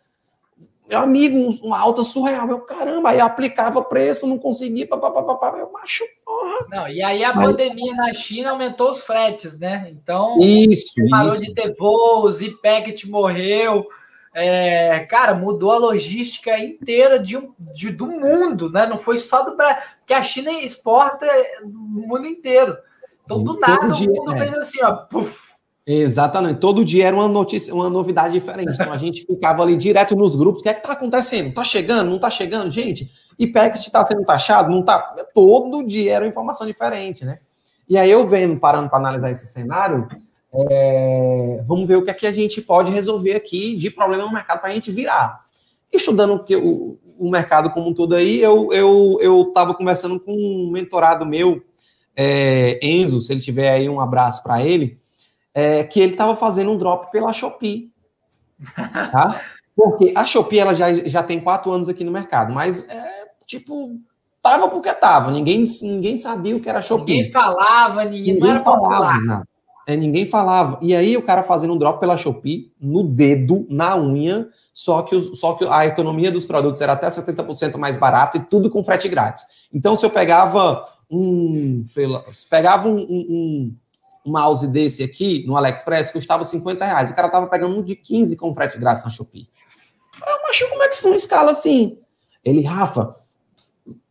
meu amigo, uma alta surreal. Eu, caramba, aí aplicava preço, não conseguia, papapá, eu macho, porra. Não, e aí a pandemia na China aumentou os fretes, né? Então, isso, parou isso. de ter voos, e Packet morreu. É, cara, mudou a logística inteira de, de, do mundo, né? Não foi só do Brasil, porque a China exporta no mundo inteiro. Então, do nada, o mundo é. fez assim, ó, puf, Exatamente. Todo dia era uma notícia, uma novidade diferente. Então a gente ficava ali direto nos grupos. O que é que tá acontecendo? Tá chegando? Não tá chegando, gente? E packet está sendo taxado? Não tá? Todo dia era uma informação diferente, né? E aí eu vendo, parando para analisar esse cenário, é... vamos ver o que é que a gente pode resolver aqui de problema no mercado para a gente virar. Estudando o, o, mercado como um todo aí, eu eu eu estava conversando com um mentorado meu, é, Enzo, se ele tiver aí um abraço para ele é, que ele estava fazendo um drop pela Shopee. Tá? Porque a Shopee ela já, já tem quatro anos aqui no mercado, mas é tipo tava porque tava. Ninguém, ninguém sabia o que era Shopee. Ninguém falava, ninguém, ninguém não era falava, popular. É, ninguém falava. E aí o cara fazendo um drop pela Shopee no dedo, na unha, só que, os, só que a economia dos produtos era até 70% mais barato e tudo com frete grátis. Então, se eu pegava um. Pegava um, um, um mouse desse aqui no AliExpress, custava 50 reais. O cara tava pegando um de 15 com frete grátis na Shopee. Eu acho como é que isso não escala assim? Ele, Rafa,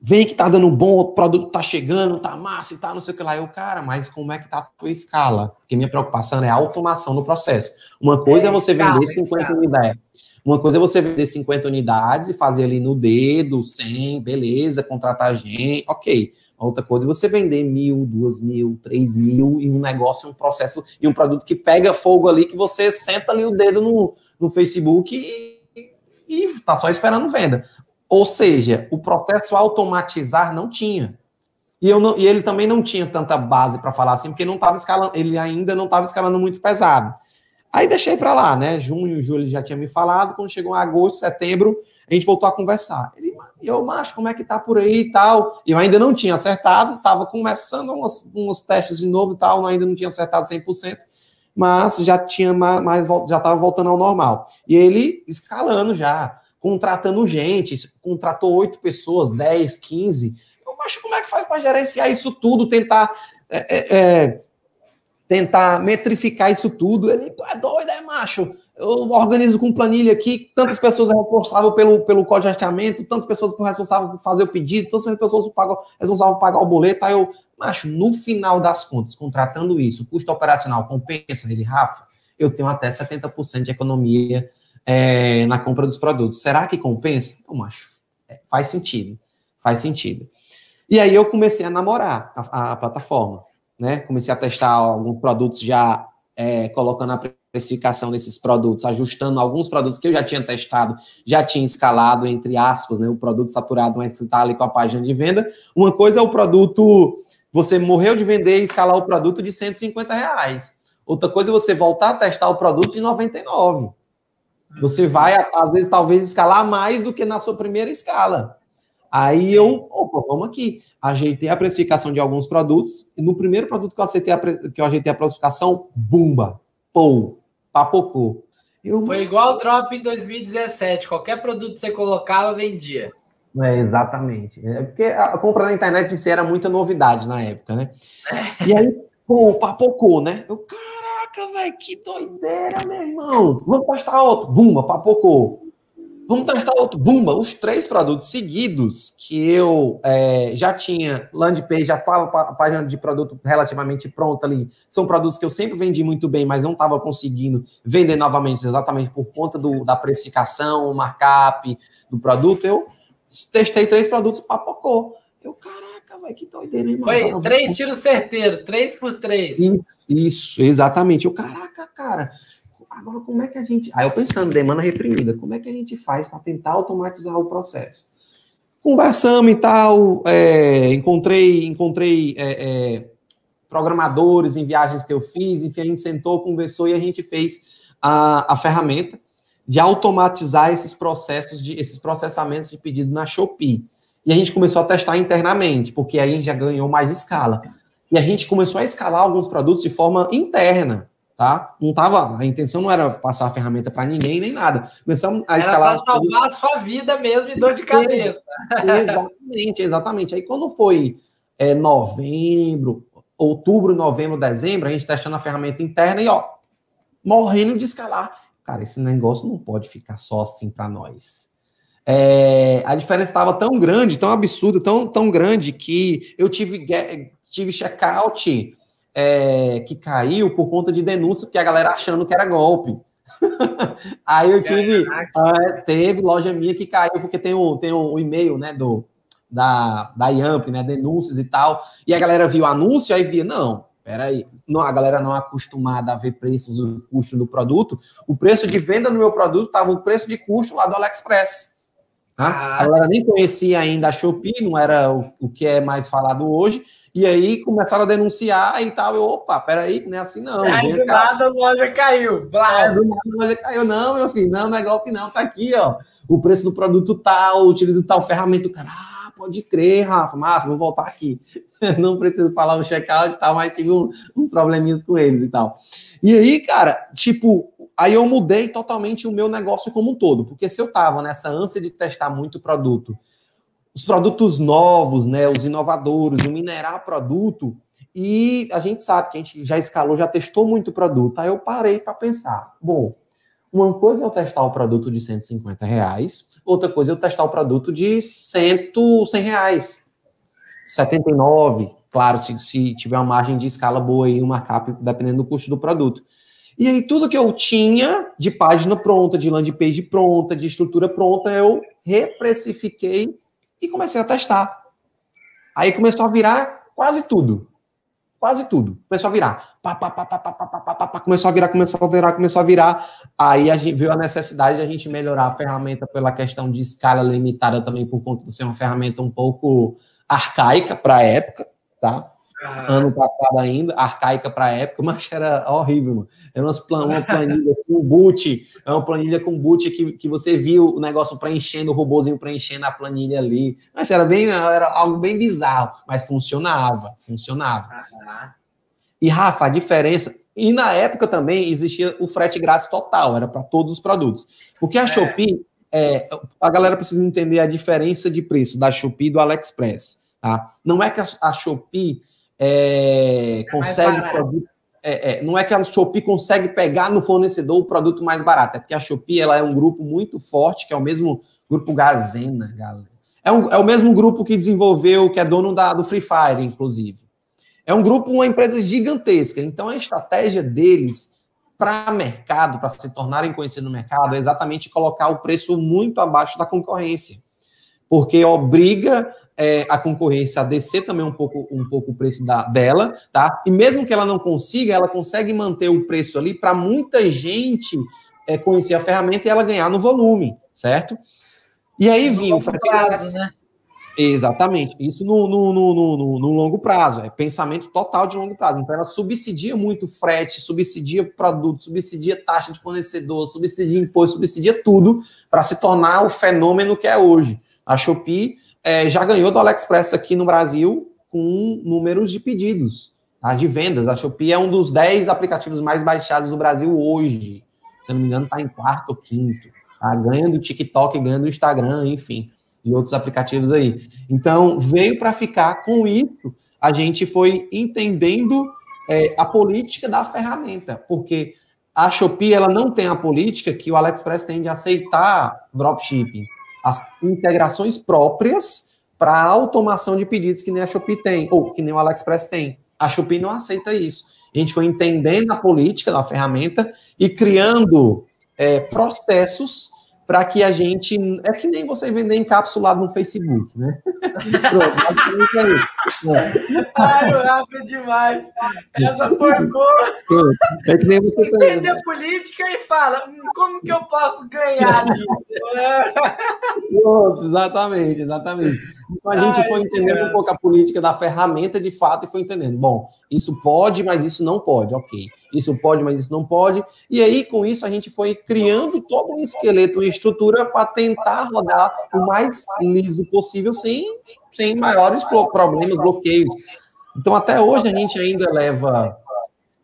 vem que tá dando bom, o produto tá chegando, tá massa e tá não sei o que lá. Eu, cara, mas como é que tá a tua escala? Porque minha preocupação é a automação no processo. Uma coisa é, é você escala, vender 50 escala. unidades. Uma coisa é você vender 50 unidades e fazer ali no dedo, 100, beleza, contratar gente, ok. Outra coisa é você vender mil, duas mil, três mil e um negócio, um processo e um produto que pega fogo ali, que você senta ali o dedo no, no Facebook e, e tá só esperando venda. Ou seja, o processo automatizar não tinha. E, não, e ele também não tinha tanta base para falar assim, porque não estava escalando, ele ainda não estava escalando muito pesado. Aí deixei para lá, né? Junho, julho já tinha me falado. Quando chegou agosto, setembro, a gente voltou a conversar. Ele, eu, macho, como é que tá por aí e tal? Eu ainda não tinha acertado, estava começando uns, uns, testes de novo e tal, ainda não tinha acertado 100%, mas já tinha mais, já estava voltando ao normal. E ele escalando já contratando gente, contratou oito pessoas, 10, 15. Eu acho como é que faz para gerenciar isso tudo, tentar é, é, é, tentar metrificar isso tudo. Ele, tu é doido, é macho? Eu organizo com planilha aqui, tantas pessoas é responsável pelo, pelo código de rastreamento, tantas pessoas são responsáveis por fazer o pedido, tantas pessoas são responsáveis por pagar o boleto. Aí eu, macho, no final das contas, contratando isso, custo operacional compensa ele, Rafa, eu tenho até 70% de economia é, na compra dos produtos. Será que compensa? Não, macho. É, faz sentido. Faz sentido. E aí eu comecei a namorar a, a plataforma, né? Comecei a testar alguns produtos já é, colocando a precificação desses produtos, ajustando alguns produtos que eu já tinha testado, já tinha escalado, entre aspas, né? O produto saturado, mas que está ali com a página de venda. Uma coisa é o produto, você morreu de vender e escalar o produto de 150 reais. Outra coisa é você voltar a testar o produto de 99. Você vai, às vezes, talvez escalar mais do que na sua primeira escala. Aí Sim. eu, opa, vamos aqui. Ajeitei a precificação de alguns produtos. E no primeiro produto que eu, a, que eu ajeitei a precificação, bumba, pou, papocou. Eu... Foi igual o drop em 2017. Qualquer produto que você colocava, vendia. É, exatamente. É porque a compra na internet em si era muita novidade na época, né? É. E aí, pô, papocou, né? Eu, cara, Caraca, velho, que doideira, meu irmão. Vamos testar outro. Bumba, papocou. Vamos testar outro. Bumba, os três produtos seguidos que eu é, já tinha landing page, já estava a página de produto relativamente pronta ali. São produtos que eu sempre vendi muito bem, mas não estava conseguindo vender novamente, exatamente por conta do, da precificação, markup do produto. Eu testei três produtos, papocou. Eu, caraca, velho, que doideira, hein, mano? Foi três tiros certeiros, três por três. Isso, exatamente. Eu, caraca, cara, agora como é que a gente. Aí eu pensando, demanda reprimida, como é que a gente faz para tentar automatizar o processo? Conversamos e tal, é, encontrei, encontrei é, é, programadores em viagens que eu fiz, enfim, a gente sentou, conversou e a gente fez a, a ferramenta de automatizar esses processos, de, esses processamentos de pedido na Shopee. E a gente começou a testar internamente, porque aí a gente já ganhou mais escala. E a gente começou a escalar alguns produtos de forma interna, tá? Não tava, a intenção não era passar a ferramenta para ninguém nem nada. Começamos a escalar. Era para salvar a sua vida mesmo e dor de cabeça. Exatamente, exatamente. Aí quando foi é, novembro, outubro, novembro, dezembro, a gente testando a ferramenta interna e ó, morrendo de escalar. Cara, esse negócio não pode ficar só assim para nós. É, a diferença estava tão grande, tão absurda, tão, tão grande que eu tive tive checkout é, que caiu por conta de denúncia, porque a galera achando que era golpe. Aí eu tive, uh, teve loja minha que caiu, porque tem o, tem o, e-mail, né, do, da, da Yamp, né, denúncias e tal, e a galera viu o anúncio, aí via, não, peraí, não, a galera não é acostumada a ver preços, o custo do produto, o preço de venda do meu produto estava o preço de custo lá do AliExpress. Tá? Ah. A galera nem conhecia ainda a Shopee, não era o, o que é mais falado hoje. E aí começaram a denunciar e tal. Eu, opa, peraí, não é assim não. Aí do nada a loja caiu. Blá. É, do nada a loja caiu. Não, meu filho, não, não é golpe não, tá aqui, ó. O preço do produto tal, utiliza tal ferramenta. O cara, ah, pode crer, Rafa, massa, vou voltar aqui. não preciso falar o checkout e tal, mas tive um, uns probleminhas com eles e tal. E aí, cara, tipo, aí eu mudei totalmente o meu negócio como um todo, porque se eu tava nessa ânsia de testar muito produto, os produtos novos, né, os inovadores, o minerar produto, e a gente sabe que a gente já escalou, já testou muito produto. Aí eu parei para pensar, bom, uma coisa é eu testar o produto de 150 reais, outra coisa é eu testar o produto de 100, 100 reais, 79, claro, se, se tiver uma margem de escala boa e um markup, dependendo do custo do produto. E aí, tudo que eu tinha de página pronta, de landing page pronta, de estrutura pronta, eu reprecifiquei e comecei a testar. Aí começou a virar quase tudo. Quase tudo. Começou a virar. Pá, pá, pá, pá, pá, pá, pá, pá, pá, começou a virar, começou a virar, começou a virar. Aí a gente viu a necessidade de a gente melhorar a ferramenta pela questão de escala limitada também, por conta de ser uma ferramenta um pouco arcaica para a época, tá? Ah. Ano passado ainda, arcaica para a época, mas era horrível, mano. Era umas plan uma planilha com boot, é uma planilha com boot que, que você viu o negócio preenchendo, o robôzinho preenchendo a planilha ali. Mas era bem, era algo bem bizarro, mas funcionava, funcionava. Ah. E Rafa, a diferença, e na época também existia o frete grátis total, era para todos os produtos. Porque a é. Shopee, é, a galera precisa entender a diferença de preço da Shopee e do AliExpress. Tá? Não é que a, a Shopee é, é consegue produto, é, é, não é que a Shopee consegue pegar no fornecedor o produto mais barato, é porque a Shopee ela é um grupo muito forte, que é o mesmo grupo Gazena, galera. É, um, é o mesmo grupo que desenvolveu, que é dono da, do Free Fire, inclusive. É um grupo, uma empresa gigantesca. Então a estratégia deles para mercado, para se tornarem conhecidos no mercado, é exatamente colocar o preço muito abaixo da concorrência. Porque obriga é, a concorrência a descer também um pouco, um pouco o preço da, dela, tá? E mesmo que ela não consiga, ela consegue manter o preço ali para muita gente é, conhecer a ferramenta e ela ganhar no volume, certo? E aí vinha o frete né? Exatamente. Isso no, no, no, no, no longo prazo. É pensamento total de longo prazo. Então, ela subsidia muito frete, subsidia produto, subsidia taxa de fornecedor, subsidia imposto, subsidia tudo para se tornar o fenômeno que é hoje. A Shopee é, já ganhou do AliExpress aqui no Brasil com números de pedidos, tá? de vendas. A Shopee é um dos 10 aplicativos mais baixados do Brasil hoje. Se não me engano, está em quarto ou quinto. Tá? Ganha do TikTok, ganha do Instagram, enfim, e outros aplicativos aí. Então, veio para ficar com isso. A gente foi entendendo é, a política da ferramenta, porque a Shopee ela não tem a política que o AliExpress tem de aceitar dropshipping as integrações próprias para automação de pedidos que nem a Shopee tem, ou que nem o AliExpress tem. A Shopee não aceita isso. A gente foi entendendo a política da ferramenta e criando é, processos para que a gente. É que nem você vender encapsulado no Facebook, né? Pronto, é isso. Ai, rápido demais. Essa porcou. É que nem você, você entende a política e fala: hum, como que eu posso ganhar disso? Pronto, exatamente, exatamente. Então a gente Ai, foi entendendo senhora. um pouco a política da ferramenta de fato e foi entendendo. Bom, isso pode, mas isso não pode, ok. Isso pode, mas isso não pode. E aí, com isso, a gente foi criando todo um esqueleto, uma estrutura para tentar rodar o mais liso possível, sem, sem maiores problemas, bloqueios. Então, até hoje, a gente ainda leva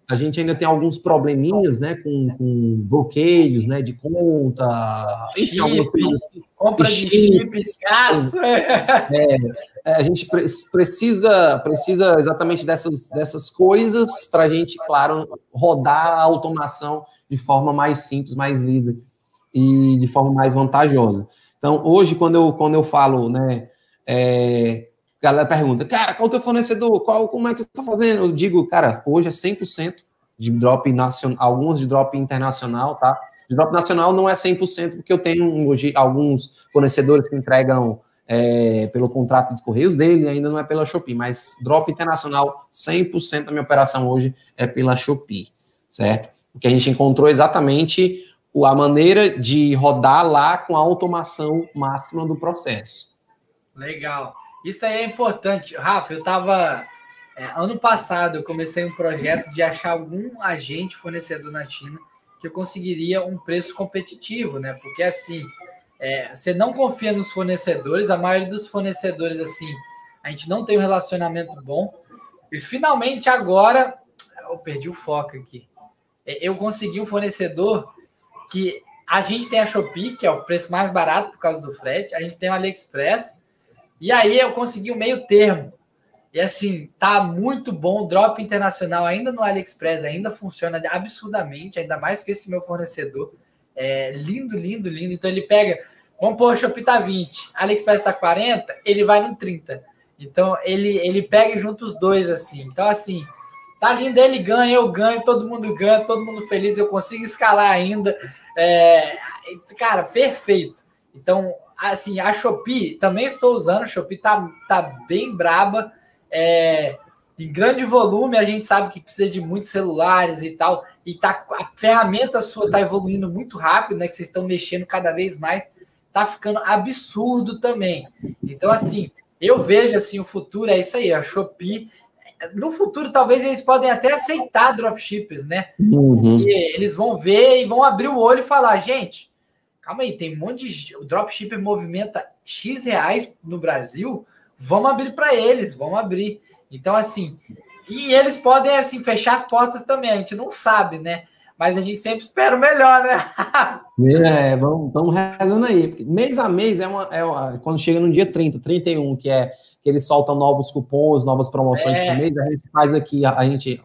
a gente ainda tem alguns probleminhas, né, com, com bloqueios, né, de conta, enfim, algumas coisas assim. Compra de chip, escasso. É, é, a gente precisa, precisa exatamente dessas, dessas coisas para a gente, claro, rodar a automação de forma mais simples, mais lisa e de forma mais vantajosa. Então, hoje, quando eu, quando eu falo, né, é, a galera pergunta, cara, qual é o teu fornecedor? Qual, como é que tu tá fazendo? Eu digo, cara, hoje é 100% de drop nacional, alguns de drop internacional, tá? De drop nacional não é 100%, porque eu tenho hoje alguns fornecedores que entregam é, pelo contrato dos Correios dele, ainda não é pela Shopee, mas drop internacional, 100% da minha operação hoje é pela Shopee, certo? Porque a gente encontrou exatamente a maneira de rodar lá com a automação máxima do processo. Legal. Isso aí é importante. Rafa, eu estava. É, ano passado eu comecei um projeto de achar algum agente fornecedor na China que eu conseguiria um preço competitivo, né? Porque assim, é, você não confia nos fornecedores, a maioria dos fornecedores, assim, a gente não tem um relacionamento bom. E finalmente agora, eu perdi o foco aqui. É, eu consegui um fornecedor que a gente tem a Shopee, que é o preço mais barato por causa do frete, a gente tem o AliExpress, e aí eu consegui o um meio termo. E assim, tá muito bom. Drop internacional ainda no AliExpress ainda funciona absurdamente, ainda mais que esse meu fornecedor. É lindo, lindo, lindo. Então ele pega, vamos pôr o Shopee tá 20, AliExpress tá 40, ele vai no 30. Então ele ele pega junto os dois assim. Então assim, tá lindo, ele ganha, eu ganho, todo mundo ganha, todo mundo feliz, eu consigo escalar ainda. É, cara, perfeito. Então, assim, a Shopee também estou usando, a Shopee tá, tá bem braba. É, em grande volume, a gente sabe que precisa de muitos celulares e tal, e tá, a ferramenta sua está evoluindo muito rápido, né? Que vocês estão mexendo cada vez mais, tá ficando absurdo também. Então, assim, eu vejo assim, o futuro é isso aí, a Shopee. No futuro, talvez eles podem até aceitar dropshippers, né? Uhum. eles vão ver e vão abrir o olho e falar, gente, calma aí, tem um monte de. O dropshipper movimenta X reais no Brasil vamos abrir para eles, vamos abrir. Então, assim, e eles podem, assim, fechar as portas também, a gente não sabe, né? Mas a gente sempre espera o melhor, né? é, vamos, estamos rezando aí. Mês a mês é, uma, é uma, quando chega no dia 30, 31, que é que eles soltam novos cupons, novas promoções é. por mês, a gente faz aqui, a, a gente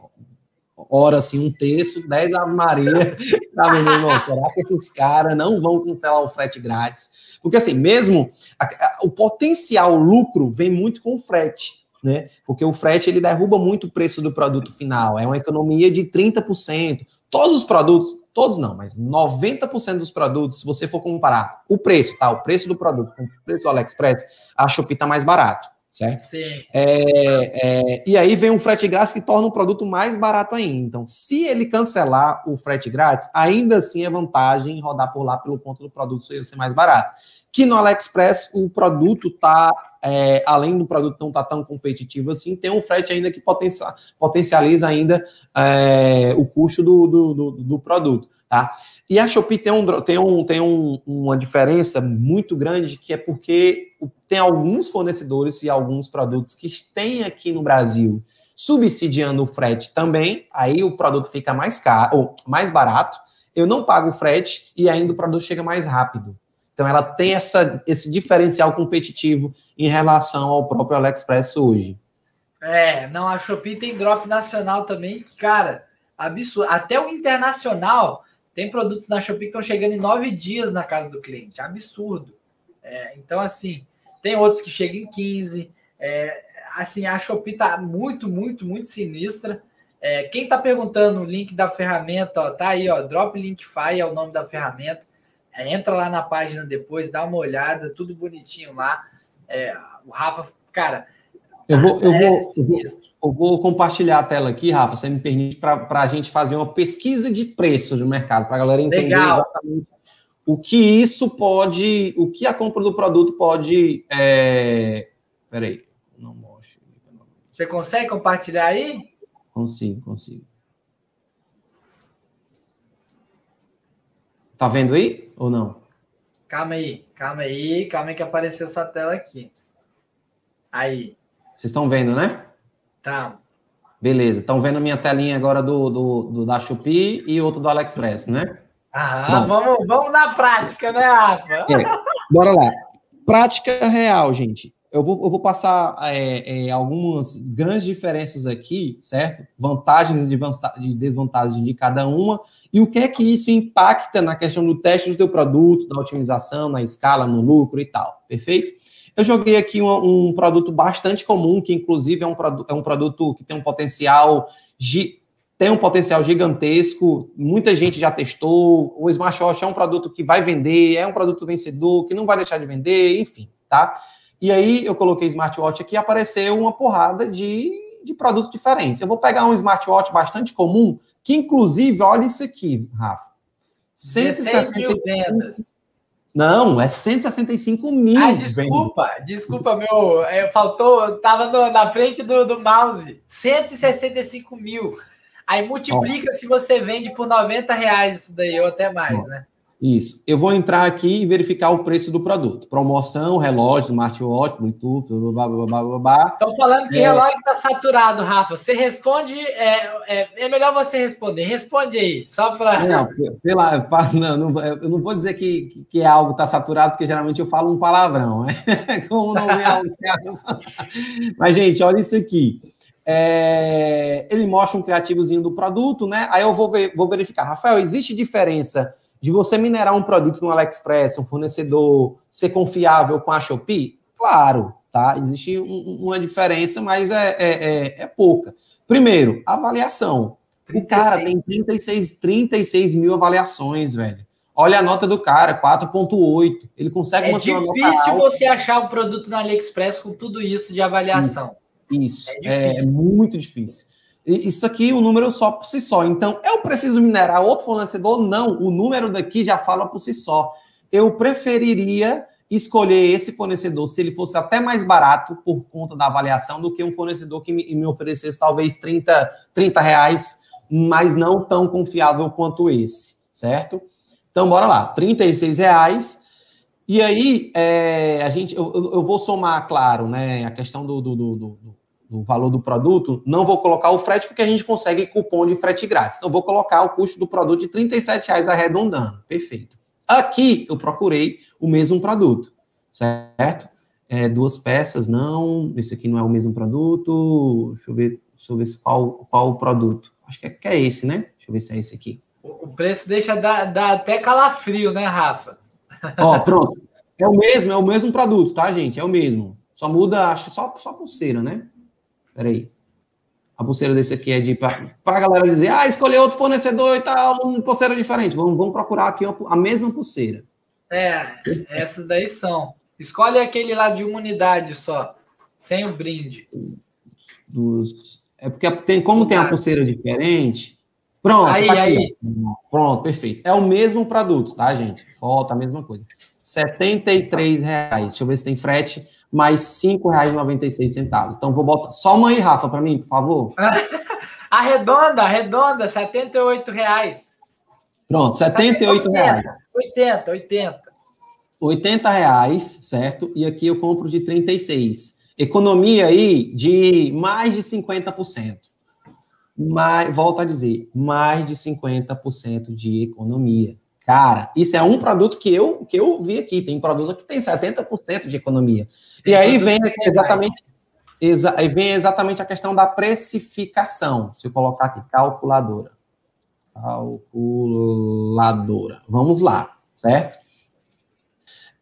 ora assim um terço, 10 Ave Maria, tá, irmão? Será que esses caras não vão cancelar o frete grátis? Porque assim, mesmo a, a, o potencial lucro vem muito com o frete, né? Porque o frete ele derruba muito o preço do produto final, é uma economia de 30%. Todos os produtos, todos não, mas 90% dos produtos, se você for comparar o preço, tá? O preço do produto com o preço do AliExpress, a Shopee tá mais barato certo? Sim. É, é, e aí vem um frete grátis que torna o produto mais barato ainda. Então, se ele cancelar o frete grátis, ainda assim é vantagem rodar por lá pelo ponto do produto ser mais barato. Que no AliExpress o produto tá, é, além do produto não estar tá tão competitivo assim, tem um frete ainda que potencializa ainda é, o custo do, do, do, do produto. Tá? E a Shopee tem, um, tem, um, tem um, uma diferença muito grande, que é porque tem alguns fornecedores e alguns produtos que têm aqui no Brasil subsidiando o frete também, aí o produto fica mais caro, ou mais barato, eu não pago o frete e ainda o produto chega mais rápido. Então ela tem essa, esse diferencial competitivo em relação ao próprio AliExpress hoje. É, não, a Shopee tem drop nacional também, cara, absurdo. Até o internacional tem produtos na Shopee que estão chegando em nove dias na casa do cliente. Absurdo. É, então, assim, tem outros que chegam em 15. É, assim, a Shopee está muito, muito, muito sinistra. É, quem está perguntando o link da ferramenta, ó, tá aí, ó, Drop Linkify é o nome da ferramenta. É, entra lá na página depois, dá uma olhada, tudo bonitinho lá. É, o Rafa, cara. Eu vou, eu, é vou, eu vou, eu vou compartilhar a tela aqui, Rafa, você me permite, para a gente fazer uma pesquisa de preços no mercado, para a galera entender Legal. exatamente o que isso pode, o que a compra do produto pode. É... Peraí, não mostra. Você consegue compartilhar aí? Consigo, consigo. Tá vendo aí ou não? Calma aí, calma aí, calma aí que apareceu sua tela aqui. Aí. Vocês estão vendo, né? Tá. Beleza, estão vendo a minha telinha agora do, do, do, da Shopee e outro do AliExpress, né? Ah, vamos, vamos na prática, né, Rafa? É, bora lá. Prática real, gente. Eu vou, eu vou passar é, é, algumas grandes diferenças aqui, certo? Vantagens e desvantagens de cada uma e o que é que isso impacta na questão do teste do teu produto, da otimização, na escala, no lucro e tal. Perfeito? Eu joguei aqui um, um produto bastante comum, que inclusive é um, é um produto que tem um potencial tem um potencial gigantesco, muita gente já testou, o smartwatch é um produto que vai vender, é um produto vencedor, que não vai deixar de vender, enfim, tá? E aí eu coloquei smartwatch aqui e apareceu uma porrada de, de produtos diferentes. Eu vou pegar um smartwatch bastante comum, que inclusive, olha isso aqui, Rafa. 160 mil vendas. Não, é 165 mil. Ah, desculpa, desculpa, meu. É, faltou, tava no, na frente do, do mouse. 165 mil. Aí multiplica oh. se você vende por 90 reais isso daí, ou até mais, oh. né? Isso. Eu vou entrar aqui e verificar o preço do produto. Promoção, relógio, smartwatch, Bluetooth, blá, blá, blá, blá, blá. Estão falando que é... relógio está saturado, Rafa. Você responde, é, é, é, melhor você responder. Responde aí, só para... Não, pela, não, não, eu não vou dizer que, que é algo está saturado, porque geralmente eu falo um palavrão. Né? Como não é algo que é... Mas, gente, olha isso aqui. É, ele mostra um criativozinho do produto, né? Aí eu vou, ver, vou verificar. Rafael, existe diferença de você minerar um produto no AliExpress, um fornecedor, ser confiável com a Shopee? Claro, tá? Existe um, uma diferença, mas é, é, é, é, pouca. Primeiro, avaliação. 36. O cara tem 36, 36 mil avaliações, velho. Olha a nota do cara, 4.8. Ele consegue é difícil você achar um produto no AliExpress com tudo isso de avaliação. Isso, é, é muito difícil. Isso aqui, o número só por si só. Então, eu preciso minerar outro fornecedor? Não, o número daqui já fala por si só. Eu preferiria escolher esse fornecedor se ele fosse até mais barato por conta da avaliação do que um fornecedor que me, me oferecesse talvez 30, 30 reais, mas não tão confiável quanto esse, certo? Então, bora lá, 36 reais. E aí, é, a gente, eu, eu, vou somar, claro, né, a questão do, do, do, do do valor do produto, não vou colocar o frete porque a gente consegue cupom de frete grátis. Então, vou colocar o custo do produto de R$ reais arredondando. Perfeito. Aqui eu procurei o mesmo produto, certo? É, duas peças, não. Esse aqui não é o mesmo produto. Deixa eu ver, deixa eu ver qual, qual o produto. Acho que é, que é esse, né? Deixa eu ver se é esse aqui. O preço deixa dar, dar até calafrio, né, Rafa? Ó, pronto. É o mesmo, é o mesmo produto, tá, gente? É o mesmo. Só muda, acho que só, só pulseira, né? Peraí. A pulseira desse aqui é de para a galera dizer, ah, escolher outro fornecedor e tal, uma pulseira diferente. Vamos, vamos procurar aqui a mesma pulseira. É, essas daí são. Escolhe aquele lá de uma unidade só, sem o brinde. Dos... É porque tem, como tem a pulseira diferente. Pronto, aí, tá aí. Pronto, perfeito. É o mesmo produto, tá, gente? Falta a mesma coisa. R$ reais. Deixa eu ver se tem frete mais R$ 5,96. Então, vou botar. Só uma aí, Rafa, para mim, por favor. arredonda, arredonda, R$ reais. Pronto, 78 reais. 80, 80. 80 reais, certo? E aqui eu compro de 36. Economia aí de mais de 50%. Mais, volto a dizer, mais de 50% de economia. Cara, isso é um produto que eu, que eu vi aqui. Tem produto que tem 70% de economia. E aí vem exatamente, exa, aí vem exatamente a questão da precificação. Se eu colocar aqui, calculadora. Calculadora. Vamos lá, certo?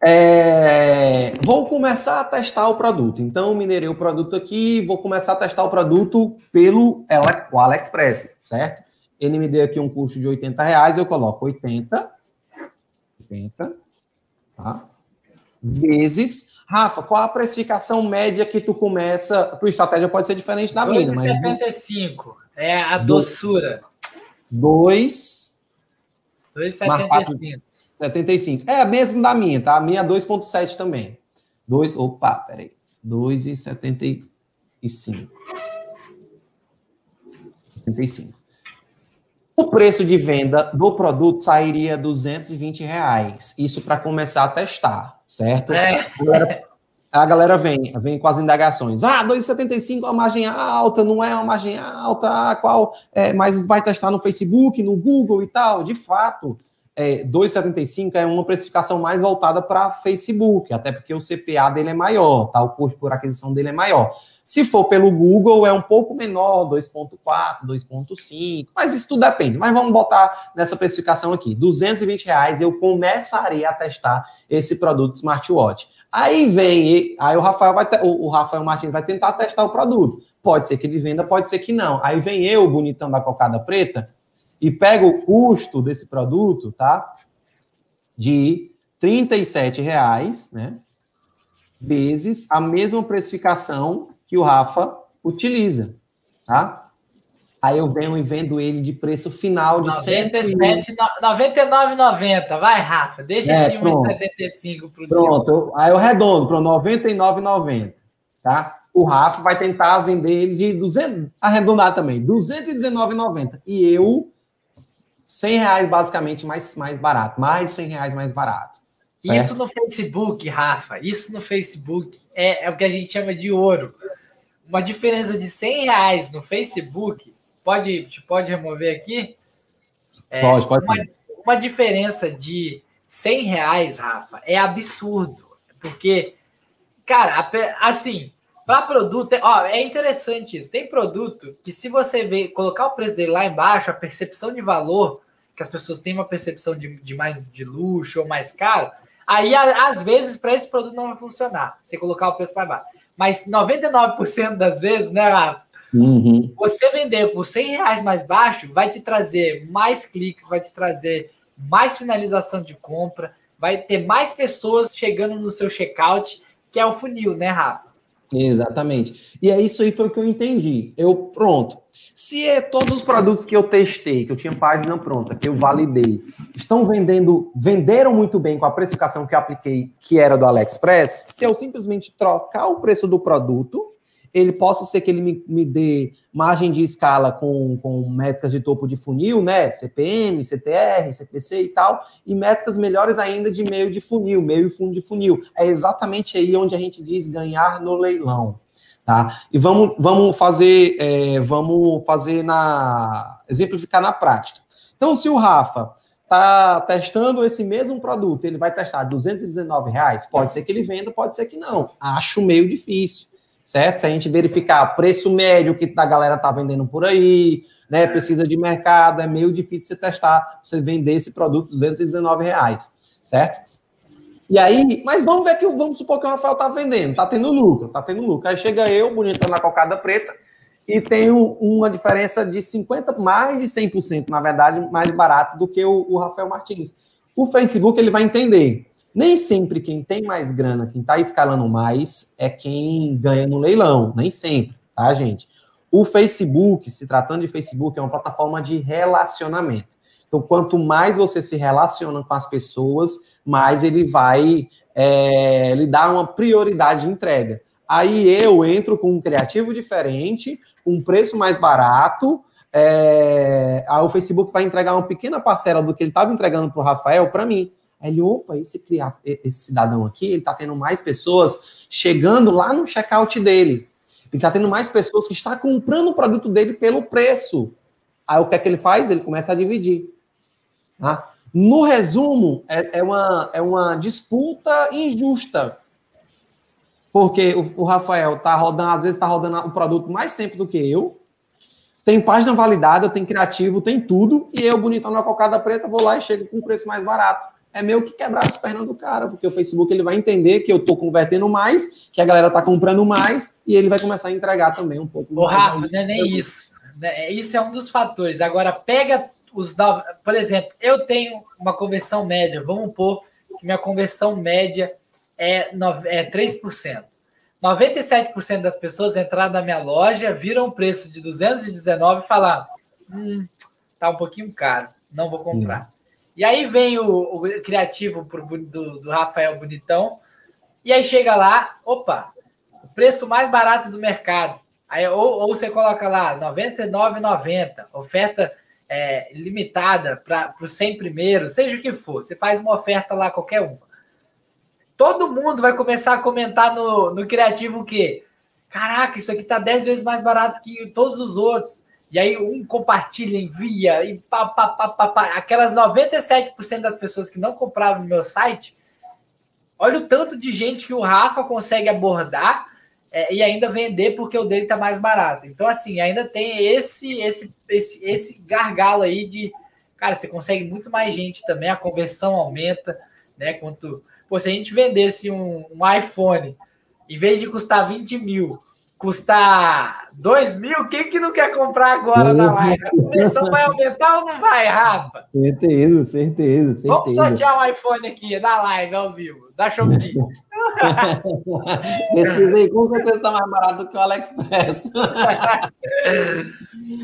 É, vou começar a testar o produto. Então, minerei o produto aqui, vou começar a testar o produto pelo AliExpress, certo? Ele me deu aqui um custo de 80 reais, eu coloco 80, 80, tá? Vezes. Rafa, qual a precificação média que tu começa? A tua estratégia pode ser diferente da minha. 2,75. É a doçura. 2. 2,75. 75. É a mesma da minha, tá? A minha é 2,7 também. 2, opa, peraí. 2,75. 75. O preço de venda do produto sairia 220 reais. Isso para começar a testar, certo? É. A, galera, a galera vem, vem com as indagações. Ah, 2,75 é uma margem alta, não é uma margem alta, qual? É, mas vai testar no Facebook, no Google e tal. De fato, é, 2,75 é uma precificação mais voltada para Facebook, até porque o CPA dele é maior, tá? O custo por aquisição dele é maior. Se for pelo Google, é um pouco menor, 2.4, 2.5, mas isso tudo depende. Mas vamos botar nessa precificação aqui, 220 reais, eu começaria a testar esse produto smartwatch. Aí vem, aí o Rafael vai, o Rafael Martins vai tentar testar o produto. Pode ser que ele venda, pode ser que não. Aí vem eu, bonitão da cocada preta, e pego o custo desse produto, tá? De 37 reais, né? Vezes a mesma precificação que o Rafa utiliza, tá? Aí eu venho e vendo ele de preço final de 99,90. Vai, Rafa, deixa é, esse 1,75 para o Pronto, aí eu redondo para 99,90, tá? O Rafa vai tentar vender ele de 200, arredondar também, 219,90. E eu 100 reais basicamente mais, mais barato, mais de 100 reais mais barato. Certo? Isso no Facebook, Rafa, isso no Facebook é, é o que a gente chama de ouro. Uma diferença de 100 reais no Facebook Pode, pode remover aqui? É, pode, pode. Uma, uma diferença de 100 reais, Rafa, é absurdo. Porque, cara, assim, para produto, ó, é interessante isso. Tem produto que, se você ver, colocar o preço dele lá embaixo, a percepção de valor, que as pessoas têm uma percepção de, de mais de luxo ou mais caro, aí às vezes para esse produto não vai funcionar. Você colocar o preço para baixo. Mas 99% das vezes, né, Rafa? Uhum. Você vender por 100 reais mais baixo vai te trazer mais cliques, vai te trazer mais finalização de compra, vai ter mais pessoas chegando no seu checkout, que é o funil, né, Rafa? Exatamente. E é isso aí foi o que eu entendi. Eu, pronto. Se é todos os produtos que eu testei, que eu tinha página pronta, que eu validei, estão vendendo, venderam muito bem com a precificação que eu apliquei, que era do AliExpress, se eu simplesmente trocar o preço do produto, ele possa ser que ele me, me dê margem de escala com, com métricas de topo de funil, né? CPM, CTR, CPC e tal, e métricas melhores ainda de meio de funil, meio e fundo de funil. É exatamente aí onde a gente diz ganhar no leilão. Tá? E vamos, vamos fazer, é, vamos fazer na. exemplificar na prática. Então, se o Rafa está testando esse mesmo produto, ele vai testar 219 reais, pode ser que ele venda, pode ser que não. Acho meio difícil certo? Se a gente verificar preço médio que a galera tá vendendo por aí, né? Pesquisa de mercado, é meio difícil você testar, você vender esse produto 219 reais, certo? E aí, mas vamos ver que vamos supor que o Rafael tá vendendo, tá tendo lucro, tá tendo lucro. Aí chega eu, bonito na cocada preta, e tenho uma diferença de 50, mais de 100%, na verdade, mais barato do que o, o Rafael Martins. O Facebook ele vai entender nem sempre quem tem mais grana, quem está escalando mais, é quem ganha no leilão. Nem sempre, tá, gente? O Facebook, se tratando de Facebook, é uma plataforma de relacionamento. Então, quanto mais você se relaciona com as pessoas, mais ele vai é, lhe dar uma prioridade de entrega. Aí eu entro com um criativo diferente, um preço mais barato. É, aí o Facebook vai entregar uma pequena parcela do que ele estava entregando para o Rafael para mim. Ele, opa, esse, esse cidadão aqui, ele está tendo mais pessoas chegando lá no checkout dele. Ele está tendo mais pessoas que estão comprando o produto dele pelo preço. Aí o que é que ele faz? Ele começa a dividir. Tá? No resumo, é, é, uma, é uma disputa injusta. Porque o, o Rafael está rodando, às vezes está rodando o produto mais tempo do que eu. Tem página validada, tem criativo, tem tudo. E eu, bonitão na cocada preta, vou lá e chego com um preço mais barato é meio que quebrar as pernas do cara, porque o Facebook ele vai entender que eu estou convertendo mais, que a galera está comprando mais, e ele vai começar a entregar também um pouco. Ô, Rafa, não é nem isso. Né, isso é um dos fatores. Agora, pega os. Por exemplo, eu tenho uma conversão média, vamos pôr que minha conversão média é, é 3%. 97% das pessoas entraram na minha loja, viram o preço de 219 e falaram: hum, tá um pouquinho caro, não vou comprar. E aí vem o, o criativo pro, do, do Rafael Bonitão, e aí chega lá, opa, o preço mais barato do mercado. Aí, ou, ou você coloca lá R$ 99,90, oferta é, limitada para os 100 primeiros, seja o que for, você faz uma oferta lá, qualquer uma. Todo mundo vai começar a comentar no, no criativo o quê? Caraca, isso aqui tá 10 vezes mais barato que todos os outros. E aí um compartilha, envia, e pá, pá, pá, pá, pá. Aquelas 97% das pessoas que não compraram no meu site, olha o tanto de gente que o Rafa consegue abordar é, e ainda vender porque o dele está mais barato. Então, assim, ainda tem esse, esse, esse, esse gargalo aí de, cara, você consegue muito mais gente também, a conversão aumenta, né? Quanto, pô, se a gente vendesse um, um iPhone, em vez de custar 20 mil, custar 2 mil, quem que não quer comprar agora na live? A conversão vai aumentar ou não vai, Rafa? Certeza, certeza, certeza. Vamos sortear um iPhone aqui na live, ao vivo, da Shopee. Pesquisa aí, com certeza está mais barato do que o AliExpress.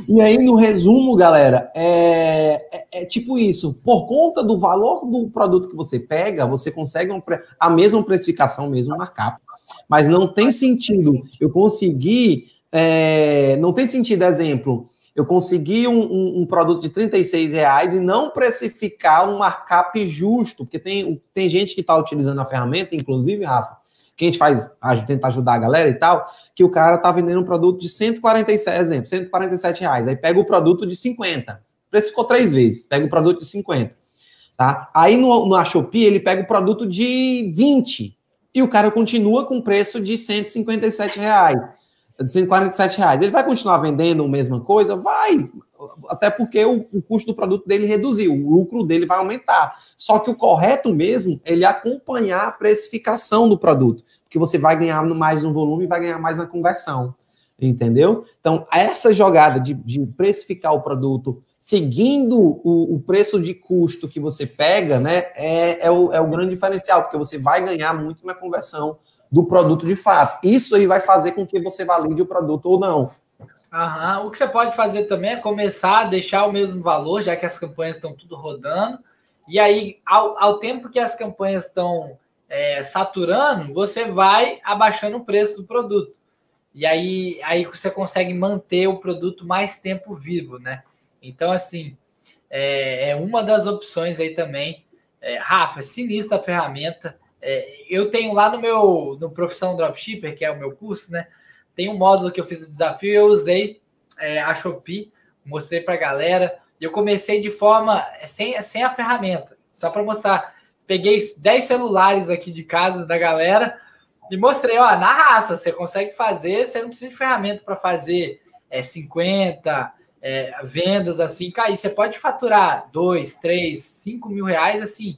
E aí, no resumo, galera, é, é, é, tipo isso. Por conta do valor do produto que você pega, você consegue um, a mesma precificação, mesmo markup. Mas não tem sentido eu conseguir. É, não tem sentido, exemplo, eu conseguir um, um, um, produto de 36 reais e não precificar um markup justo, porque tem, tem gente que está utilizando a ferramenta, inclusive, Rafa, que a gente faz, a gente tenta ajudar a galera e tal, que o cara tá vendendo um produto de 147, exemplo, 147 reais, aí pega o produto de 50, precificou três vezes, pega o produto de 50, tá? Aí no, no Shopee ele pega o produto de 20 e o cara continua com preço de 157 reais de 147 reais. Ele vai continuar vendendo a mesma coisa? Vai, até porque o, o, custo do produto dele reduziu, o lucro dele vai aumentar. Só que o correto mesmo é ele acompanhar a precificação do produto, porque você vai ganhar mais no volume e vai ganhar mais na conversão. Entendeu? Então, essa jogada de, de precificar o produto seguindo o, o, preço de custo que você pega, né, é, é, o, é o grande diferencial, porque você vai ganhar muito na conversão do produto de fato. Isso aí vai fazer com que você valide o produto ou não. Aham. O que você pode fazer também é começar a deixar o mesmo valor, já que as campanhas estão tudo rodando. E aí, ao, ao tempo que as campanhas estão é, saturando, você vai abaixando o preço do produto. E aí, aí você consegue manter o produto mais tempo vivo, né? Então, assim, é, é uma das opções aí também. É, Rafa, sinistra a ferramenta. É, eu tenho lá no meu no Profissão Dropshipper, que é o meu curso, né? Tem um módulo que eu fiz o desafio, eu usei é, a Shopee, mostrei para a galera. Eu comecei de forma sem, sem a ferramenta, só para mostrar. Peguei 10 celulares aqui de casa da galera e mostrei, ó, na raça, você consegue fazer, você não precisa de ferramenta para fazer é, 50 é, vendas assim, cair. Você pode faturar 2, 3, 5 mil reais assim,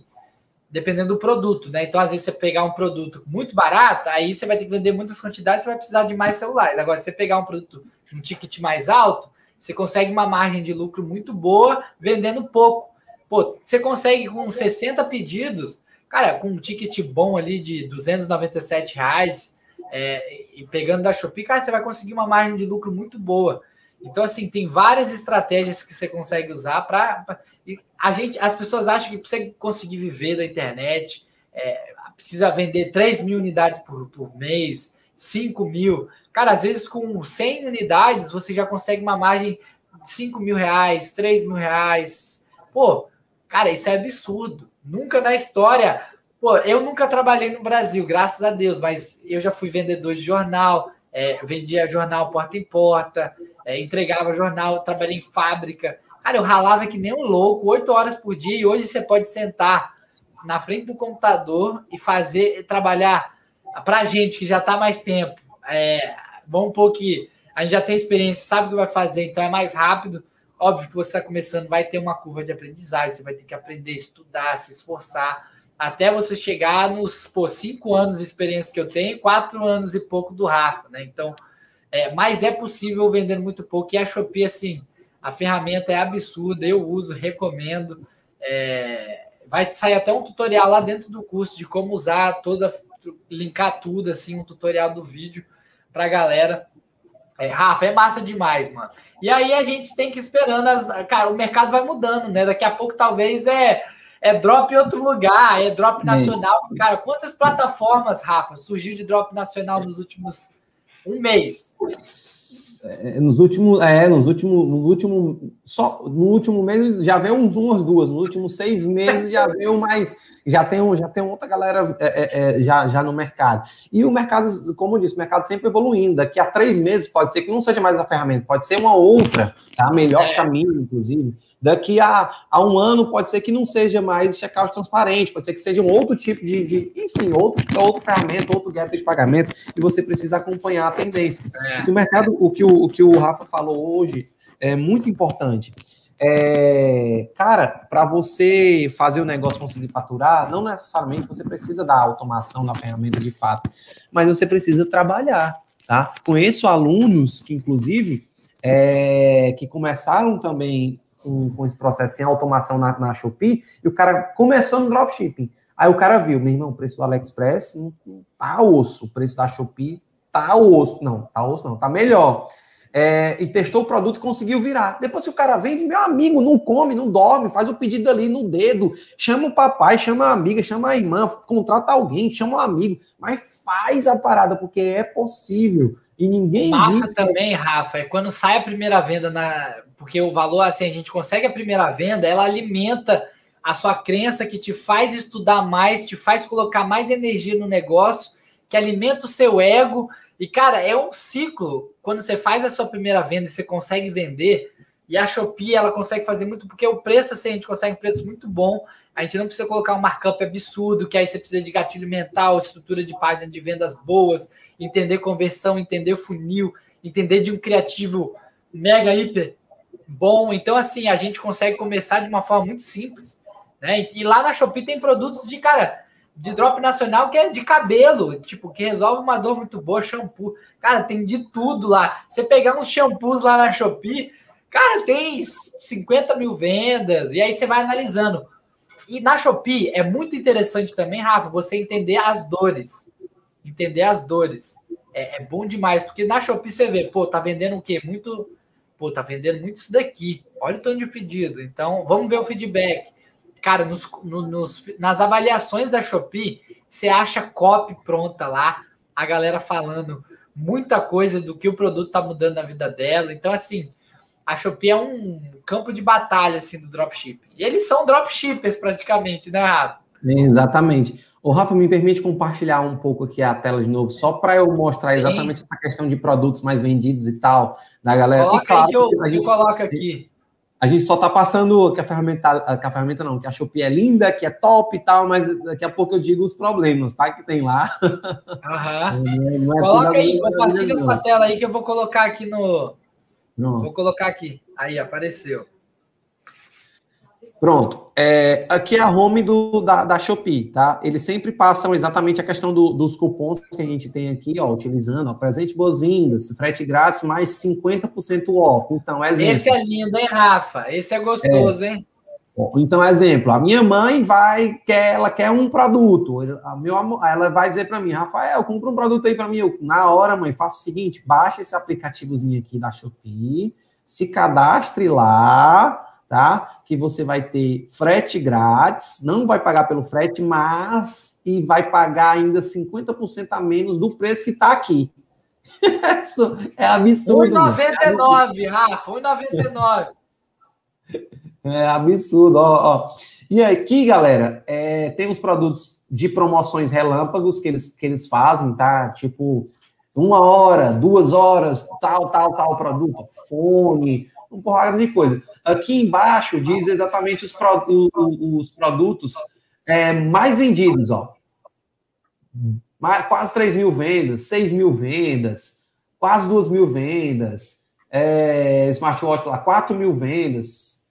dependendo do produto, né? Então, às vezes, você pegar um produto muito barato, aí você vai ter que vender muitas quantidades, você vai precisar de mais celulares. Agora, se você pegar um produto, um ticket mais alto, você consegue uma margem de lucro muito boa vendendo pouco. Pô, você consegue com 60 pedidos, cara, com um ticket bom ali de 297 reais, é, e pegando da Shopee, cara, você vai conseguir uma margem de lucro muito boa. Então, assim, tem várias estratégias que você consegue usar para a gente, as pessoas acham que precisa conseguir viver da internet, é, precisa vender 3 mil unidades por, por mês, 5 mil. Cara, às vezes com 100 unidades você já consegue uma margem de 5 mil reais, 3 mil reais. Pô, cara, isso é absurdo. Nunca na história. Pô, eu nunca trabalhei no Brasil, graças a Deus, mas eu já fui vendedor de jornal, é, vendia jornal porta em porta, é, entregava jornal, trabalhei em fábrica. Cara, eu ralava que nem um louco, oito horas por dia, e hoje você pode sentar na frente do computador e fazer, trabalhar para gente que já está mais tempo. É, vamos um que a gente já tem experiência, sabe o que vai fazer, então é mais rápido. Óbvio que você está começando, vai ter uma curva de aprendizagem, você vai ter que aprender, estudar, se esforçar, até você chegar nos pô, cinco anos de experiência que eu tenho, quatro anos e pouco do Rafa, né? Então, é, mas é possível vender muito pouco. E a Shopee, assim, a ferramenta é absurda, eu uso, recomendo. É, vai sair até um tutorial lá dentro do curso de como usar toda, linkar tudo, assim, um tutorial do vídeo para a galera. É, Rafa, é massa demais, mano. E aí a gente tem que ir esperando as. Cara, o mercado vai mudando, né? Daqui a pouco talvez é, é drop em outro lugar, é drop nacional. Cara, quantas plataformas, Rafa, surgiu de drop nacional nos últimos um mês? É, nos últimos, é, nos últimos, no último, só no último mês já veio umas duas, nos últimos seis meses já veio mais, já tem, já tem outra galera é, é, é, já, já no mercado. E o mercado, como eu disse, o mercado sempre evoluindo. Daqui a três meses pode ser que não seja mais a ferramenta, pode ser uma outra, tá? Melhor é. caminho, inclusive. Daqui a, a um ano pode ser que não seja mais checkout transparente, pode ser que seja um outro tipo de, de enfim, outro, outra ferramenta, outro gateway de pagamento, e você precisa acompanhar a tendência. É. O mercado, o que o, o que o Rafa falou hoje é muito importante. É, cara, para você fazer o negócio conseguir faturar, não necessariamente você precisa da automação da ferramenta de fato, mas você precisa trabalhar, tá? Conheço alunos que, inclusive, é, que começaram também com, com esse processo sem automação na, na Shopee, e o cara começou no dropshipping. Aí o cara viu, meu irmão, o preço do AliExpress tá osso, o preço da Shopee tá osso. Não, tá osso não, tá melhor. é, e testou o produto e conseguiu virar. Depois que o cara vende, meu amigo, não come, não dorme, faz o pedido ali no dedo, chama o papai, chama a amiga, chama a irmã, contrata alguém, chama um amigo, mas faz a parada, porque é possível. E ninguém Massa diz também, Rafa, é quando sai a primeira venda na. Porque o valor, assim, a gente consegue a primeira venda, ela alimenta a sua crença que te faz estudar mais, te faz colocar mais energia no negócio, que alimenta o seu ego. E, cara, é um ciclo. Quando você faz a sua primeira venda e você consegue vender, e a Shopee, ela consegue fazer muito, porque o preço, assim, a gente consegue um preço muito bom. A gente não precisa colocar um markup absurdo, que aí você precisa de gatilho mental, estrutura de página de vendas boas, entender conversão, entender funil, entender de um criativo mega hiper bom. Então, assim, a gente consegue começar de uma forma muito simples. Né? E lá na Shopee tem produtos de, cara, de drop nacional que é de cabelo, tipo, que resolve uma dor muito boa, shampoo. Cara, tem de tudo lá. Você pegar uns shampoos lá na Shopee, cara, tem 50 mil vendas, e aí você vai analisando. E na Shopee é muito interessante também, Rafa, você entender as dores entender as dores. É, é, bom demais, porque na Shopee você vê, pô, tá vendendo o quê? Muito, pô, tá vendendo muito isso daqui. Olha o tanto de pedido. Então, vamos ver o feedback. Cara, nos, no, nos, nas avaliações da Shopee, você acha copy pronta lá, a galera falando muita coisa do que o produto tá mudando na vida dela. Então, assim, a Shopee é um campo de batalha, assim, do dropshipping. E eles são dropshippers, praticamente, né, Rafa? Exatamente. O Rafa, me permite compartilhar um pouco aqui a tela de novo, só para eu mostrar Sim. exatamente essa questão de produtos mais vendidos e tal, da galera. Coloca e, claro, aí que eu, a gente, coloca aqui. A gente só está passando que a ferramenta, que a ferramenta não, que a Shopee é linda, que é top e tal, mas daqui a pouco eu digo os problemas, tá? Que tem lá. Aham. É, é coloca aí, compartilha sua tela aí que eu vou colocar aqui no. Não. Vou colocar aqui. Aí, apareceu. Pronto. É, aqui é a home do, da, da Shopee, tá? Eles sempre passam exatamente a questão do, dos cupons que a gente tem aqui, ó, utilizando, ó, presente boas-vindas, frete grátis mais 50% off. Então, exemplo. Esse é lindo, hein, Rafa? Esse é gostoso, é. hein? Então, exemplo, a minha mãe vai, quer, ela quer um produto, a meu, ela vai dizer para mim, Rafael, compra um produto aí para mim. Eu, na hora, mãe, faça o seguinte, baixa esse aplicativozinho aqui da Shopee, se cadastre lá, tá? Que você vai ter frete grátis, não vai pagar pelo frete, mas e vai pagar ainda 50% a menos do preço que está aqui. Isso é absurdo. 1,99, Rafa, 1,99. É absurdo, ó, ó. E aqui, galera, é, tem os produtos de promoções relâmpagos que eles, que eles fazem, tá? Tipo, uma hora, duas horas, tal, tal, tal produto. Fone, um porrada de coisa. Aqui embaixo diz exatamente os, pro, os produtos é, mais vendidos, ó. Quase 3 mil vendas, 6 mil vendas, quase 2 mil vendas, é, smartwatch lá, 4 mil vendas,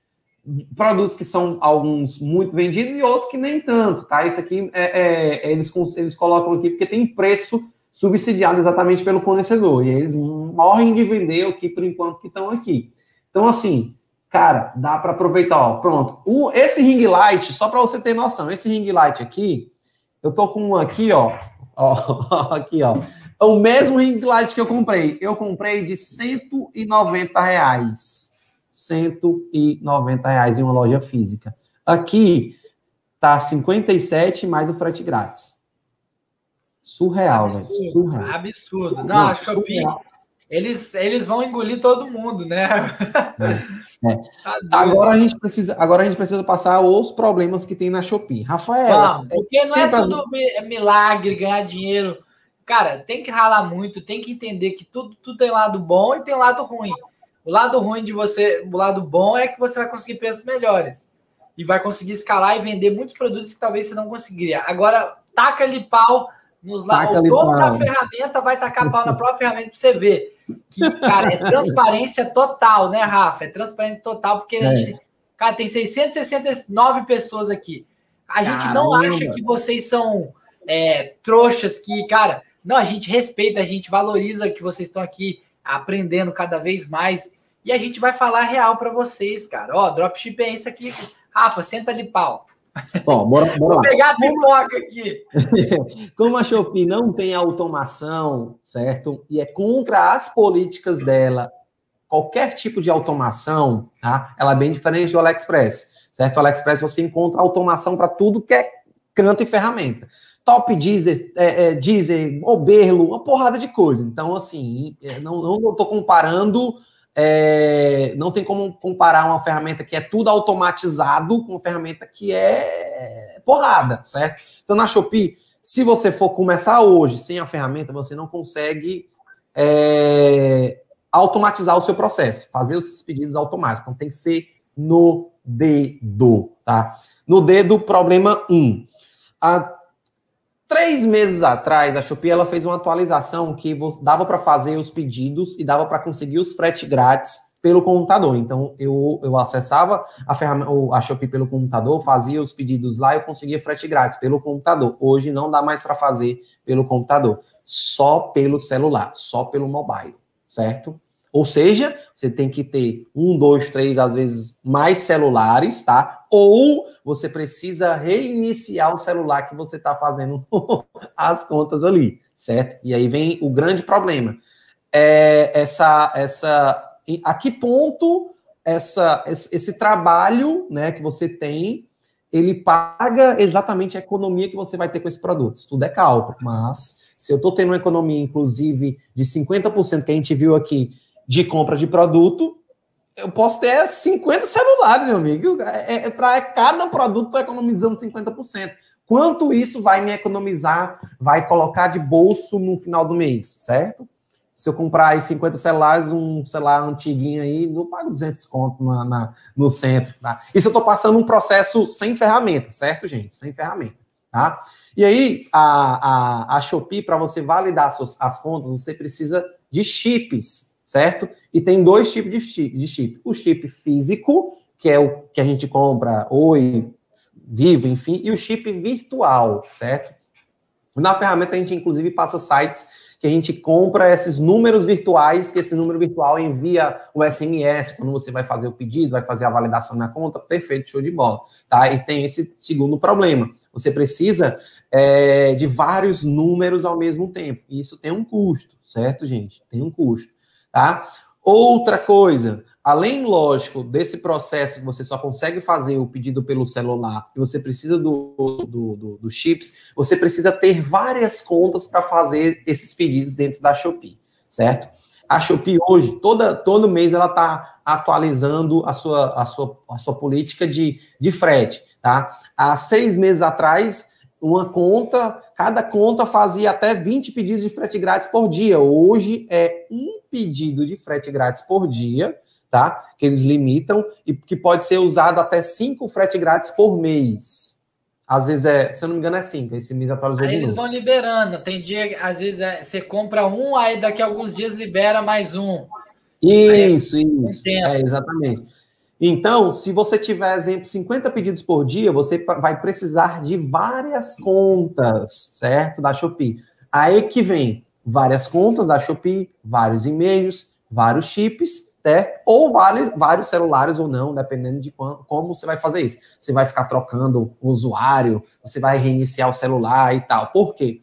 produtos que são alguns muito vendidos e outros que nem tanto, tá? Isso aqui é, é, eles, eles colocam aqui porque tem preço subsidiado exatamente pelo fornecedor, e eles morrem de vender aqui por enquanto que estão aqui. Então, assim, cara, dá para aproveitar, ó, pronto. O, esse ring light, só para você ter noção, esse ring light aqui, eu tô com um aqui, ó, ó, aqui, ó, é o mesmo ring light que eu comprei. Eu comprei de 190 reais. 190 reais em uma loja física. Aqui tá 57 mais o frete grátis. Surreal, velho. Surreal. Absurdo. Não, Não Shopee, eles, eles vão engolir todo mundo, né? É. É. Agora, a gente precisa, agora a gente precisa passar os problemas que tem na Shopee. Rafael. Não, porque não é tudo é milagre, ganhar dinheiro. Cara, tem que ralar muito, tem que entender que tudo, tudo tem lado bom e tem lado ruim. O lado ruim de você, o lado bom é que você vai conseguir preços melhores. E vai conseguir escalar e vender muitos produtos que talvez você não conseguiria. Agora, taca ali pau nos lados. O dono da ferramenta vai tacar pau na própria ferramenta para você ver que, cara, é transparência total, né, Rafa? É transparência total, porque a é. gente. Cara, tem 669 pessoas aqui. A gente Caramba. não acha que vocês são é, trouxas que, cara, não, a gente respeita, a gente valoriza que vocês estão aqui aprendendo cada vez mais. E a gente vai falar real para vocês, cara. Ó, dropship é isso aqui. Rafa, senta de pau. Bom, bora, bora Vou lá. pegar a pipoca aqui. Como a Shopee não tem automação, certo? E é contra as políticas dela qualquer tipo de automação, tá? Ela é bem diferente do AliExpress, certo? O AliExpress você encontra automação para tudo que é canto e ferramenta. Top Deezer, é, é, Deezer, Oberlo, uma porrada de coisa. Então, assim, é, não estou comparando, é, não tem como comparar uma ferramenta que é tudo automatizado com uma ferramenta que é porrada, certo? Então, na Shopee, se você for começar hoje sem a ferramenta, você não consegue é, automatizar o seu processo, fazer os pedidos automáticos. Então, tem que ser no dedo, tá? No dedo, problema 1. Um. Há três meses atrás, a Shopee ela fez uma atualização que dava para fazer os pedidos e dava para conseguir os frete grátis pelo computador. Então, eu, eu acessava a, ferramenta, a Shopee pelo computador, fazia os pedidos lá e eu conseguia frete grátis pelo computador. Hoje não dá mais para fazer pelo computador, só pelo celular, só pelo mobile, certo? Ou seja, você tem que ter um, dois, três, às vezes mais celulares, tá? Ou você precisa reiniciar o celular que você está fazendo as contas ali, certo? E aí vem o grande problema. É essa, essa, a que ponto essa, esse trabalho, né, que você tem, ele paga exatamente a economia que você vai ter com esse produto. Isso tudo é cálculo, mas se eu estou tendo uma economia, inclusive, de 50% que a gente viu aqui de compra de produto, eu posso ter 50 celulares, meu amigo. É, é para cada produto estou economizando 50%. Quanto isso vai me economizar, vai colocar de bolso no final do mês, certo? Se eu comprar aí 50 celulares, um celular antiguinho aí, eu pago 200 conto na, na, no centro, tá? Isso eu estou passando um processo sem ferramenta, certo, gente? Sem ferramenta, tá? E aí, a, a, a Shopee, para você validar as, suas, as contas, você precisa de chips, certo? E tem dois tipos de chip, de chip. O chip físico, que é o que a gente compra, Oi, Vivo, enfim, e o chip virtual, certo? Na ferramenta a gente inclusive passa sites que a gente compra esses números virtuais, que esse número virtual envia o SMS quando você vai fazer o pedido, vai fazer a validação na conta, perfeito, show de bola, tá? E tem esse segundo problema, você precisa é, de vários números ao mesmo tempo, e isso tem um custo, certo, gente? Tem um custo tá? Outra coisa, além, lógico, desse processo que você só consegue fazer o pedido pelo celular e você precisa do, do, do, do chips, você precisa ter várias contas para fazer esses pedidos dentro da Shopee, certo? A Shopee hoje, toda, todo mês, ela está atualizando a sua, a, sua, a sua política de, de frete, tá? Há seis meses atrás, uma conta, cada conta fazia até 20 pedidos de frete grátis por dia. Hoje é um pedido de frete grátis por dia, tá? Que eles limitam e que pode ser usado até cinco frete grátis por mês. Às vezes é, se eu não me engano, é cinco. Esse mês atualizou. Aí eles vão liberando. Tem dia, às vezes é, você compra um, aí daqui a alguns dias libera mais um. Isso, aí, isso. É, exatamente. Então, se você tiver, exemplo, 50 pedidos por dia, você vai precisar de várias contas, certo? Da Shopee. Aí que vem várias contas da Shopee, vários e-mails, vários chips, né? ou vários, vários celulares ou não, dependendo de como, como você vai fazer isso. Você vai ficar trocando o usuário, você vai reiniciar o celular e tal. Por quê?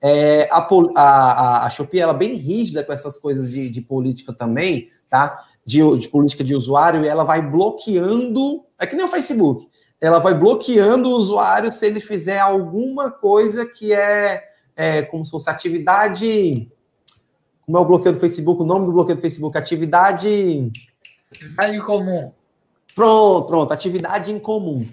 É, a, a, a Shopee ela é bem rígida com essas coisas de, de política também, tá? De, de política de usuário e ela vai bloqueando. É que nem o Facebook. Ela vai bloqueando o usuário se ele fizer alguma coisa que é, é como se fosse atividade. Como é o bloqueio do Facebook? O nome do bloqueio do Facebook? Atividade. Atividade em comum. Pronto, pronto. Atividade em comum.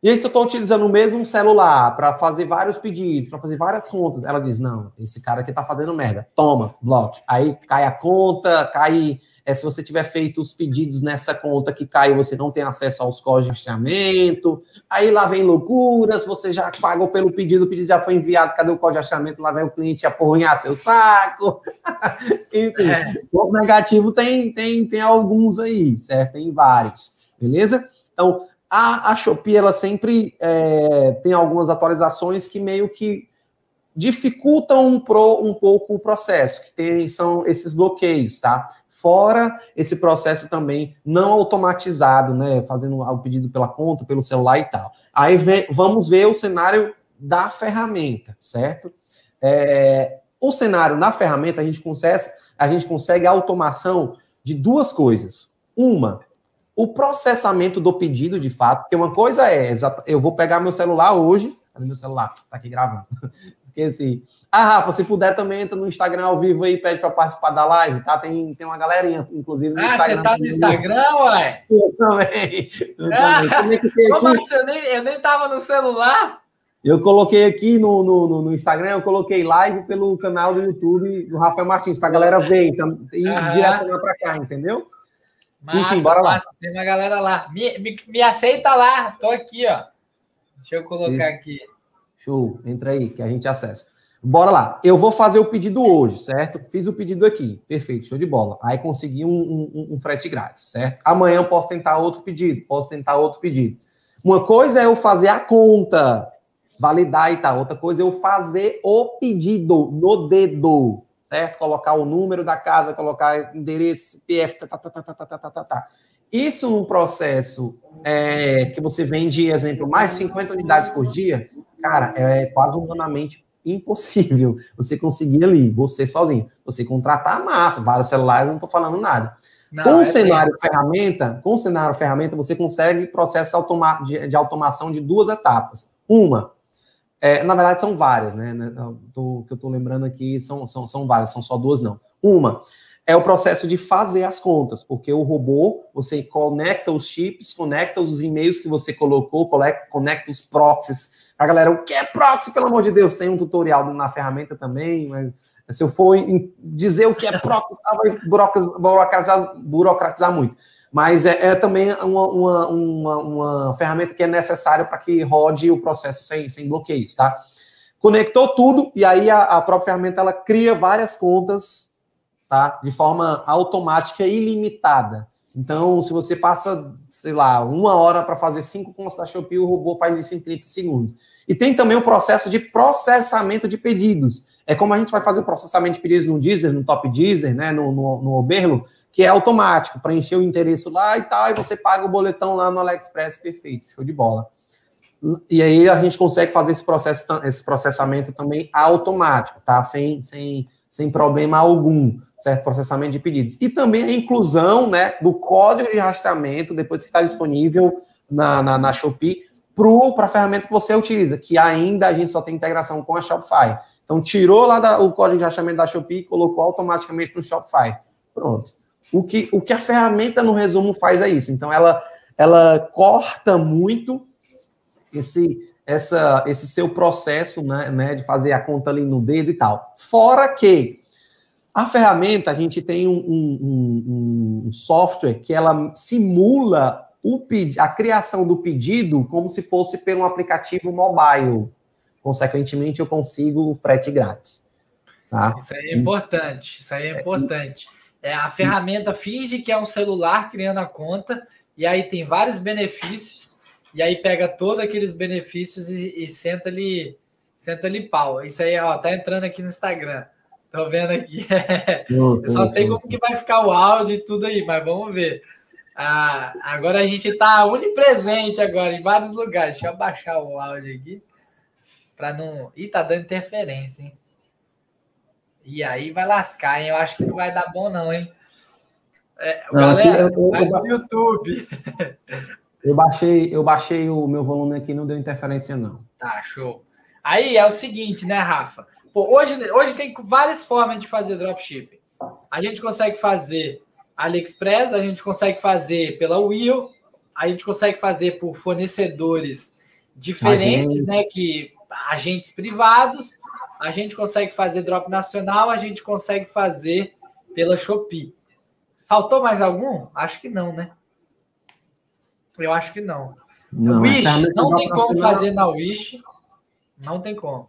E aí, se eu estou utilizando o mesmo celular para fazer vários pedidos, para fazer várias contas, ela diz: não, esse cara aqui está fazendo merda. Toma, bloque. Aí cai a conta, cai é, se você tiver feito os pedidos nessa conta que caiu, você não tem acesso aos códigos de rastreamento. Aí lá vem loucuras, você já pagou pelo pedido, o pedido já foi enviado, cadê o código de rastreamento? Lá vem o cliente aporronhar seu saco. Enfim, é. ponto negativo tem, tem, tem alguns aí, certo? Tem vários, beleza? Então, a, a Shopee, ela sempre é, tem algumas atualizações que meio que dificultam um, pro, um pouco o processo, que tem, são esses bloqueios, tá? fora esse processo também não automatizado, né? Fazendo o pedido pela conta, pelo celular e tal. Aí vem, vamos ver o cenário da ferramenta, certo? É, o cenário na ferramenta a gente consegue, a gente consegue a automação de duas coisas. Uma, o processamento do pedido, de fato, porque uma coisa é, eu vou pegar meu celular hoje, cadê meu celular? Tá aqui gravando. Esqueci. Ah, Rafa, se puder também entra no Instagram ao vivo aí, pede para participar da live, tá? Tem, tem uma galerinha, inclusive, no ah, Instagram. Ah, você tá no Instagram, ué? Eu também. Eu, ah, também. eu, nem, eu nem tava no celular. Eu coloquei aqui no, no, no, Instagram, eu coloquei live pelo canal do YouTube do Rafael Martins, para a galera ver então, e uhum. direcionar para cá, entendeu? Massa, Enfim, bora lá. Massa, tem uma galera lá. Me, me, me, aceita lá, tô aqui, ó. Deixa eu colocar aqui. Show, entra aí que a gente acessa. Bora lá. Eu vou fazer o pedido hoje, certo? Fiz o pedido aqui. Perfeito, show de bola. Aí consegui um, um, um frete grátis, certo? Amanhã eu posso tentar outro pedido, posso tentar outro pedido. Uma coisa é eu fazer a conta, validar e tal. Outra coisa é eu fazer o pedido no dedo, certo? Colocar o número da casa, colocar endereço, CPF, tá, tá, tá, tá, tá, tá, tá, tá, tá. Isso num processo é, que você vende, exemplo, mais 50 unidades por dia, cara, é quase humanamente impossível você conseguir ali, você sozinho. Você contratar a massa, vários celulares, não estou falando nada. Não, com o é cenário bem. ferramenta, com o cenário ferramenta, você consegue processo de, automação de duas etapas. Uma, é, na verdade são várias, né? né o que eu estou lembrando aqui são, são, são várias, são só duas, não. Uma é o processo de fazer as contas, porque o robô, você conecta os chips, conecta os e-mails que você colocou, conecta os proxies a galera, o que é proxy, pelo amor de Deus? Tem um tutorial na ferramenta também, mas se eu for dizer o que é proxy, vai burocratizar, burocratizar muito. Mas é, é também uma, uma, uma, uma, ferramenta que é necessária para que rode o processo sem, sem bloqueios, tá? Conectou tudo e aí a, a própria ferramenta ela cria várias contas, tá? De forma automática e ilimitada. Então, se você passa, sei lá, uma hora para fazer cinco contas da Shopee, o robô faz isso em 30 segundos. E tem também o processo de processamento de pedidos. É como a gente vai fazer o processamento de pedidos no Deezer, no Top Deezer, né, no, no, no Oberlo, que é automático, preencher o endereço lá e tal, e você paga o boletão lá no AliExpress, perfeito, show de bola. E aí a gente consegue fazer esse, processo, esse processamento também automático, tá? Sem, sem, sem problema algum certo? Processamento de pedidos. E também a inclusão né, do código de rastreamento, depois que está disponível na, na, na Shopee, para a ferramenta que você utiliza, que ainda a gente só tem integração com a Shopify. Então, tirou lá da, o código de rastreamento da Shopee e colocou automaticamente no Shopify. Pronto. O que, o que a ferramenta, no resumo, faz é isso. Então, ela, ela corta muito esse, essa, esse seu processo né, né, de fazer a conta ali no dedo e tal. Fora que a ferramenta, a gente tem um, um, um software que ela simula o, a criação do pedido como se fosse por um aplicativo mobile. Consequentemente, eu consigo o frete grátis. Tá? Isso aí é importante. Isso aí é importante. É, a ferramenta finge que é um celular criando a conta, e aí tem vários benefícios, e aí pega todos aqueles benefícios e, e senta ali, senta ali pau. Isso aí, ó, tá entrando aqui no Instagram. Tô vendo aqui. Eu só sei como que vai ficar o áudio e tudo aí, mas vamos ver. Ah, agora a gente está onipresente agora em vários lugares. Deixa eu abaixar o áudio aqui. Para não. Ih, tá dando interferência, hein? E aí vai lascar, hein? Eu acho que não vai dar bom, não, hein? É, não, galera, eu, eu, vai no YouTube. Eu baixei, eu baixei o meu volume aqui, não deu interferência, não. Tá, show. Aí é o seguinte, né, Rafa? Pô, hoje, hoje tem várias formas de fazer dropshipping. A gente consegue fazer AliExpress, a gente consegue fazer pela Will, a gente consegue fazer por fornecedores diferentes, né? Que agentes privados, a gente consegue fazer drop nacional, a gente consegue fazer pela Shopee. Faltou mais algum? Acho que não, né? Eu acho que não. não Wish, não tem como fazer na Wish. Não tem como.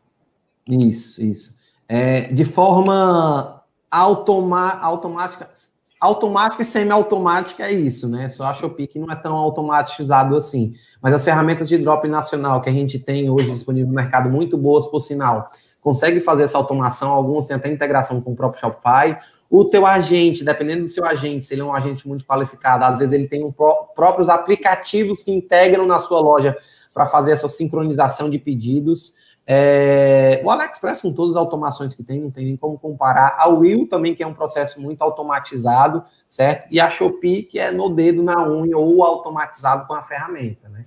Isso, isso. É, de forma automa automática, automática e semi-automática é isso, né? Só a Shopee que não é tão automatizado assim. Mas as ferramentas de drop nacional que a gente tem hoje disponível no mercado, muito boas, por sinal, consegue fazer essa automação, alguns têm até integração com o próprio Shopify. O teu agente, dependendo do seu agente, se ele é um agente muito qualificado, às vezes ele tem um pró próprios aplicativos que integram na sua loja para fazer essa sincronização de pedidos. É, o AliExpress, com todas as automações que tem, não tem nem como comparar. A Will também, que é um processo muito automatizado, certo? E a Shopee, que é no dedo, na unha, ou automatizado com a ferramenta, né?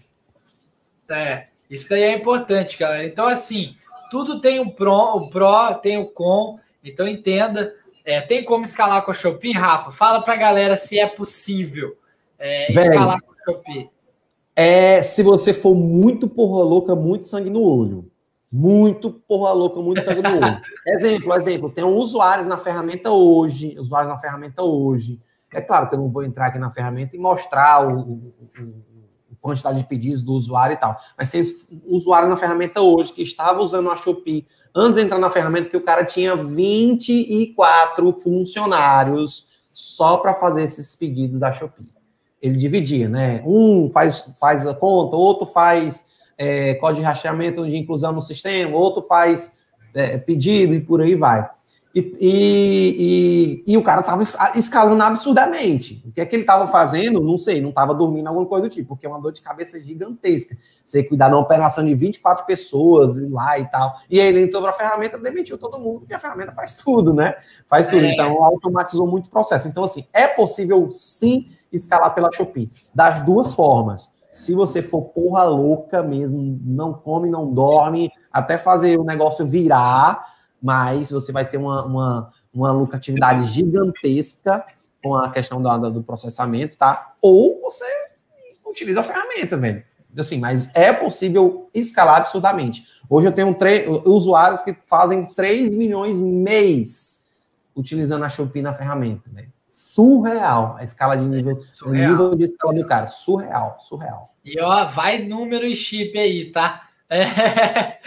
É, isso daí é importante, galera. Então, assim, tudo tem o Pro, o Pro tem o Com, então entenda. É, tem como escalar com a Shopee, Rafa? Fala pra galera se é possível é, escalar com a Shopee. É, se você for muito porra louca, muito sangue no olho muito porra louca, muito sangue no olho. exemplo, exemplo, tem usuários na ferramenta hoje, usuários na ferramenta hoje. É claro que eu não vou entrar aqui na ferramenta e mostrar o, o, o quantidade de pedidos do usuário e tal. Mas tem usuários na ferramenta hoje que estavam usando a Shopee antes de entrar na ferramenta que o cara tinha 24 funcionários só para fazer esses pedidos da Shopee. Ele dividia, né? Um faz, faz a conta, outro faz é, código de rastreamento de inclusão no sistema, outro faz é, pedido e por aí vai. E, e, e, e o cara estava escalando absurdamente. O que é que ele estava fazendo? Não sei, não estava dormindo, alguma coisa do tipo, porque é uma dor de cabeça gigantesca. Você cuidar de uma operação de 24 pessoas e lá e tal. E aí ele entrou para a ferramenta, demitiu todo mundo, porque a ferramenta faz tudo, né? Faz tudo. É. Então automatizou muito o processo. Então, assim, é possível sim escalar pela Shopee, das duas formas se você for porra louca mesmo, não come, não dorme, até fazer o negócio virar, mas você vai ter uma, uma, uma lucratividade gigantesca com a questão do, do processamento, tá? Ou você utiliza a ferramenta, velho. Assim, mas é possível escalar absurdamente. Hoje eu tenho usuários que fazem 3 milhões mês utilizando a Shopee na ferramenta, velho surreal a escala de nível, o nível de escala do cara, surreal, surreal. E ó, vai número e chip aí, tá? É.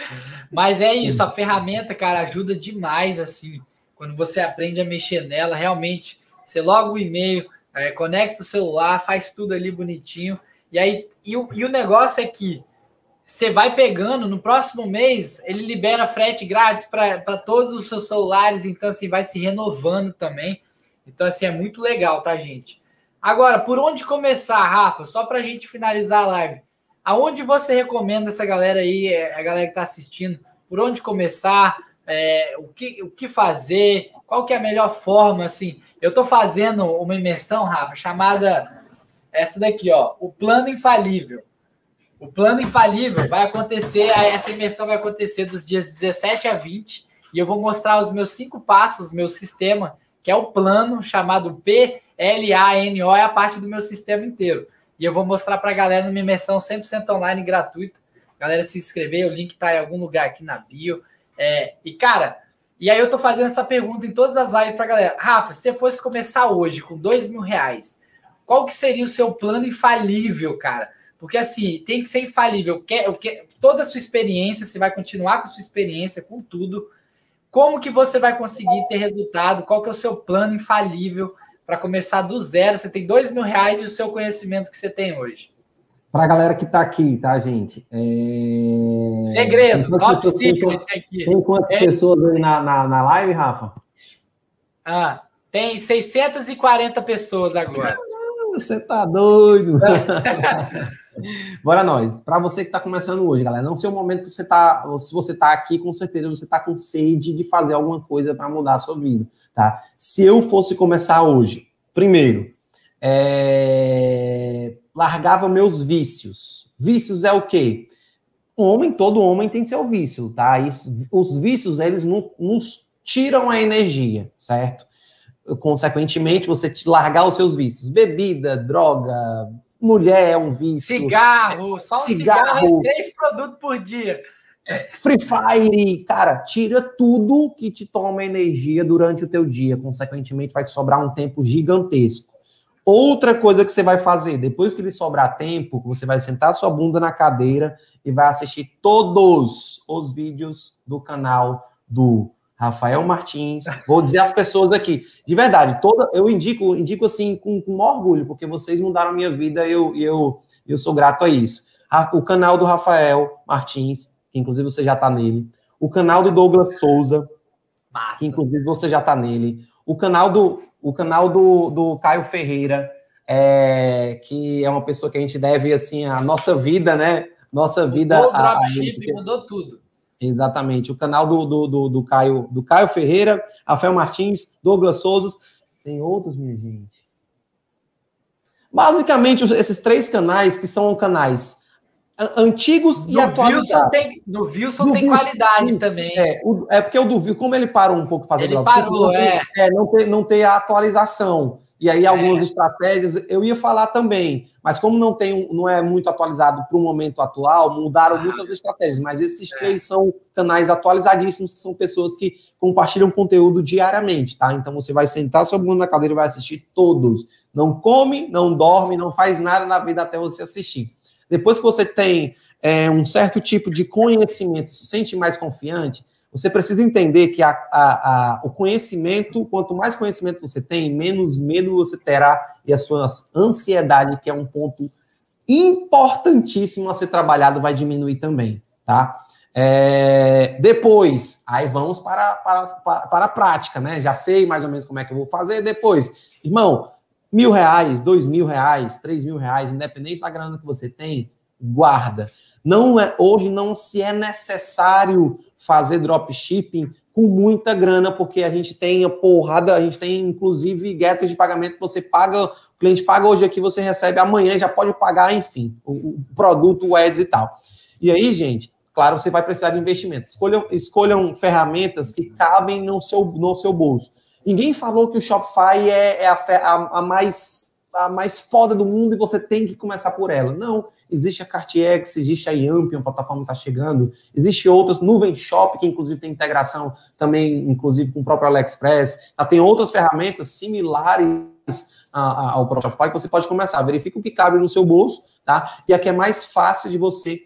Mas é isso, a ferramenta, cara, ajuda demais, assim, quando você aprende a mexer nela, realmente, você loga o e-mail, é, conecta o celular, faz tudo ali bonitinho, e aí, e o, e o negócio é que você vai pegando, no próximo mês, ele libera frete grátis para todos os seus celulares, então, assim, vai se renovando também, então, assim, é muito legal, tá, gente? Agora, por onde começar, Rafa? Só para a gente finalizar a live. Aonde você recomenda essa galera aí, é, a galera que está assistindo, por onde começar, é, o, que, o que fazer, qual que é a melhor forma, assim? Eu estou fazendo uma imersão, Rafa, chamada essa daqui, ó, o plano infalível. O plano infalível vai acontecer, essa imersão vai acontecer dos dias 17 a 20, e eu vou mostrar os meus cinco passos, meu sistema que é o plano chamado PLANO, é a parte do meu sistema inteiro. E eu vou mostrar para a galera numa imersão 100% online gratuita. Galera, se inscrever, o link está em algum lugar aqui na bio. É, e, cara, e aí eu tô fazendo essa pergunta em todas as lives para a galera. Rafa, se você fosse começar hoje com dois mil reais, qual que seria o seu plano infalível, cara? Porque, assim, tem que ser infalível. Quer, quer, toda a sua experiência, você vai continuar com sua experiência, com tudo, como que você vai conseguir ter resultado? Qual que é o seu plano infalível para começar do zero? Você tem dois mil reais e o seu conhecimento que você tem hoje. Para a galera que está aqui, tá, gente? É... Segredo, top secret aqui. Tem quantas é... pessoas aí na, na, na live, Rafa? Ah, tem 640 pessoas agora. Você tá doido. Bora nós. Para você que está começando hoje, galera, não sei o momento que você está, se você está aqui, com certeza você está com sede de fazer alguma coisa para mudar a sua vida, tá? Se eu fosse começar hoje, primeiro, é... largava meus vícios. Vícios é o quê? Um homem, todo homem tem seu vício, tá? Isso, os vícios, eles não, nos tiram a energia, certo? Consequentemente, você largar os seus vícios. Bebida, droga, mulher é um vício. Cigarro, só um cigarro, cigarro três produtos por dia. Free Fire, cara, tira tudo que te toma energia durante o teu dia. Consequentemente, vai sobrar um tempo gigantesco. Outra coisa que você vai fazer, depois que lhe sobrar tempo, você vai sentar sua bunda na cadeira e vai assistir todos os vídeos do canal do Rafael Martins. Vou dizer às pessoas aqui, de verdade, toda eu indico, indico assim com, com orgulho, porque vocês mudaram a minha vida e eu, eu, eu sou grato a isso. O canal do Rafael Martins, que inclusive você já está nele. O canal do Douglas Souza, Massa. que inclusive você já está nele. O canal do, o canal do, do Caio Ferreira, é, que é uma pessoa que a gente deve assim a nossa vida, né? Nossa vida. O dropship mudou tudo. Exatamente. O canal do, do, do, do, Caio, do Caio Ferreira, Rafael Martins, Douglas Souza. Tem outros, minha gente. Basicamente, esses três canais que são canais antigos do e atualizados. Tem, do Wilson do tem Wilson, qualidade sim, também. É, o, é porque o do Wilson, como ele parou um pouco fazer ele parou, é. é. não ter, não ter a atualização. E aí, algumas é. estratégias, eu ia falar também, mas como não tem, não é muito atualizado para o momento atual, mudaram muitas estratégias, mas esses é. três são canais atualizadíssimos, que são pessoas que compartilham conteúdo diariamente, tá? Então você vai sentar sobre na cadeira e vai assistir todos. Não come, não dorme, não faz nada na vida até você assistir. Depois que você tem é, um certo tipo de conhecimento, se sente mais confiante, você precisa entender que a, a, a, o conhecimento, quanto mais conhecimento você tem, menos medo você terá e a sua ansiedade, que é um ponto importantíssimo a ser trabalhado, vai diminuir também, tá? É, depois, aí vamos para, para, para, a prática, né? Já sei mais ou menos como é que eu vou fazer. Depois, irmão, mil reais, dois mil reais, três mil reais, independente da grana que você tem, guarda. Não é, hoje não se é necessário fazer dropshipping com muita grana, porque a gente tem a porrada, a gente tem inclusive gatos de pagamento que você paga, o cliente paga hoje aqui, você recebe amanhã, já pode pagar, enfim, o, o produto, o ads e tal. E aí, gente, claro, você vai precisar de investimento. Escolham, escolham ferramentas que cabem no seu, no seu bolso. Ninguém falou que o Shopify é, é a, a, a, mais, a mais foda do mundo e você tem que começar por ela. Não existe a CartX, existe a Yamp, uma plataforma que está chegando, existe outras, Nuvem Shop, que inclusive tem integração também, inclusive com o próprio AliExpress, tá, tem outras ferramentas similares ao próprio Shopify que você pode começar, verifica o que cabe no seu bolso, tá? E aqui é mais fácil de você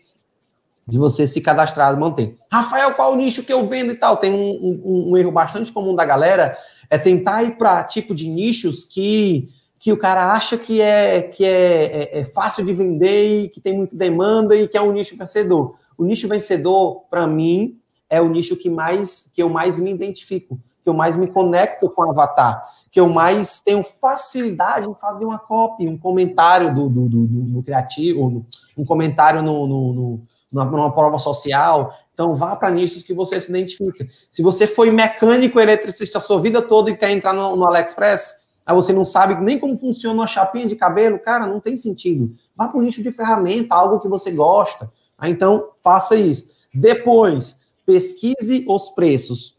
de você se cadastrar e manter. Rafael, qual o nicho que eu vendo e tal? Tem um, um, um erro bastante comum da galera, é tentar ir para tipo de nichos que que o cara acha que é, que é, é, é, fácil de vender e que tem muita demanda e que é um nicho vencedor. O nicho vencedor, para mim, é o nicho que mais que eu mais me identifico, que eu mais me conecto com o avatar, que eu mais tenho facilidade em fazer uma copy, um comentário do, do, do, do criativo, um comentário no, no, no, numa prova social. Então, vá para nichos que você se identifica. Se você foi mecânico eletricista a sua vida toda e quer entrar no, no AliExpress, Aí você não sabe nem como funciona uma chapinha de cabelo, cara, não tem sentido. Vá para o nicho de ferramenta, algo que você gosta. Aí, então, faça isso. Depois, pesquise os preços.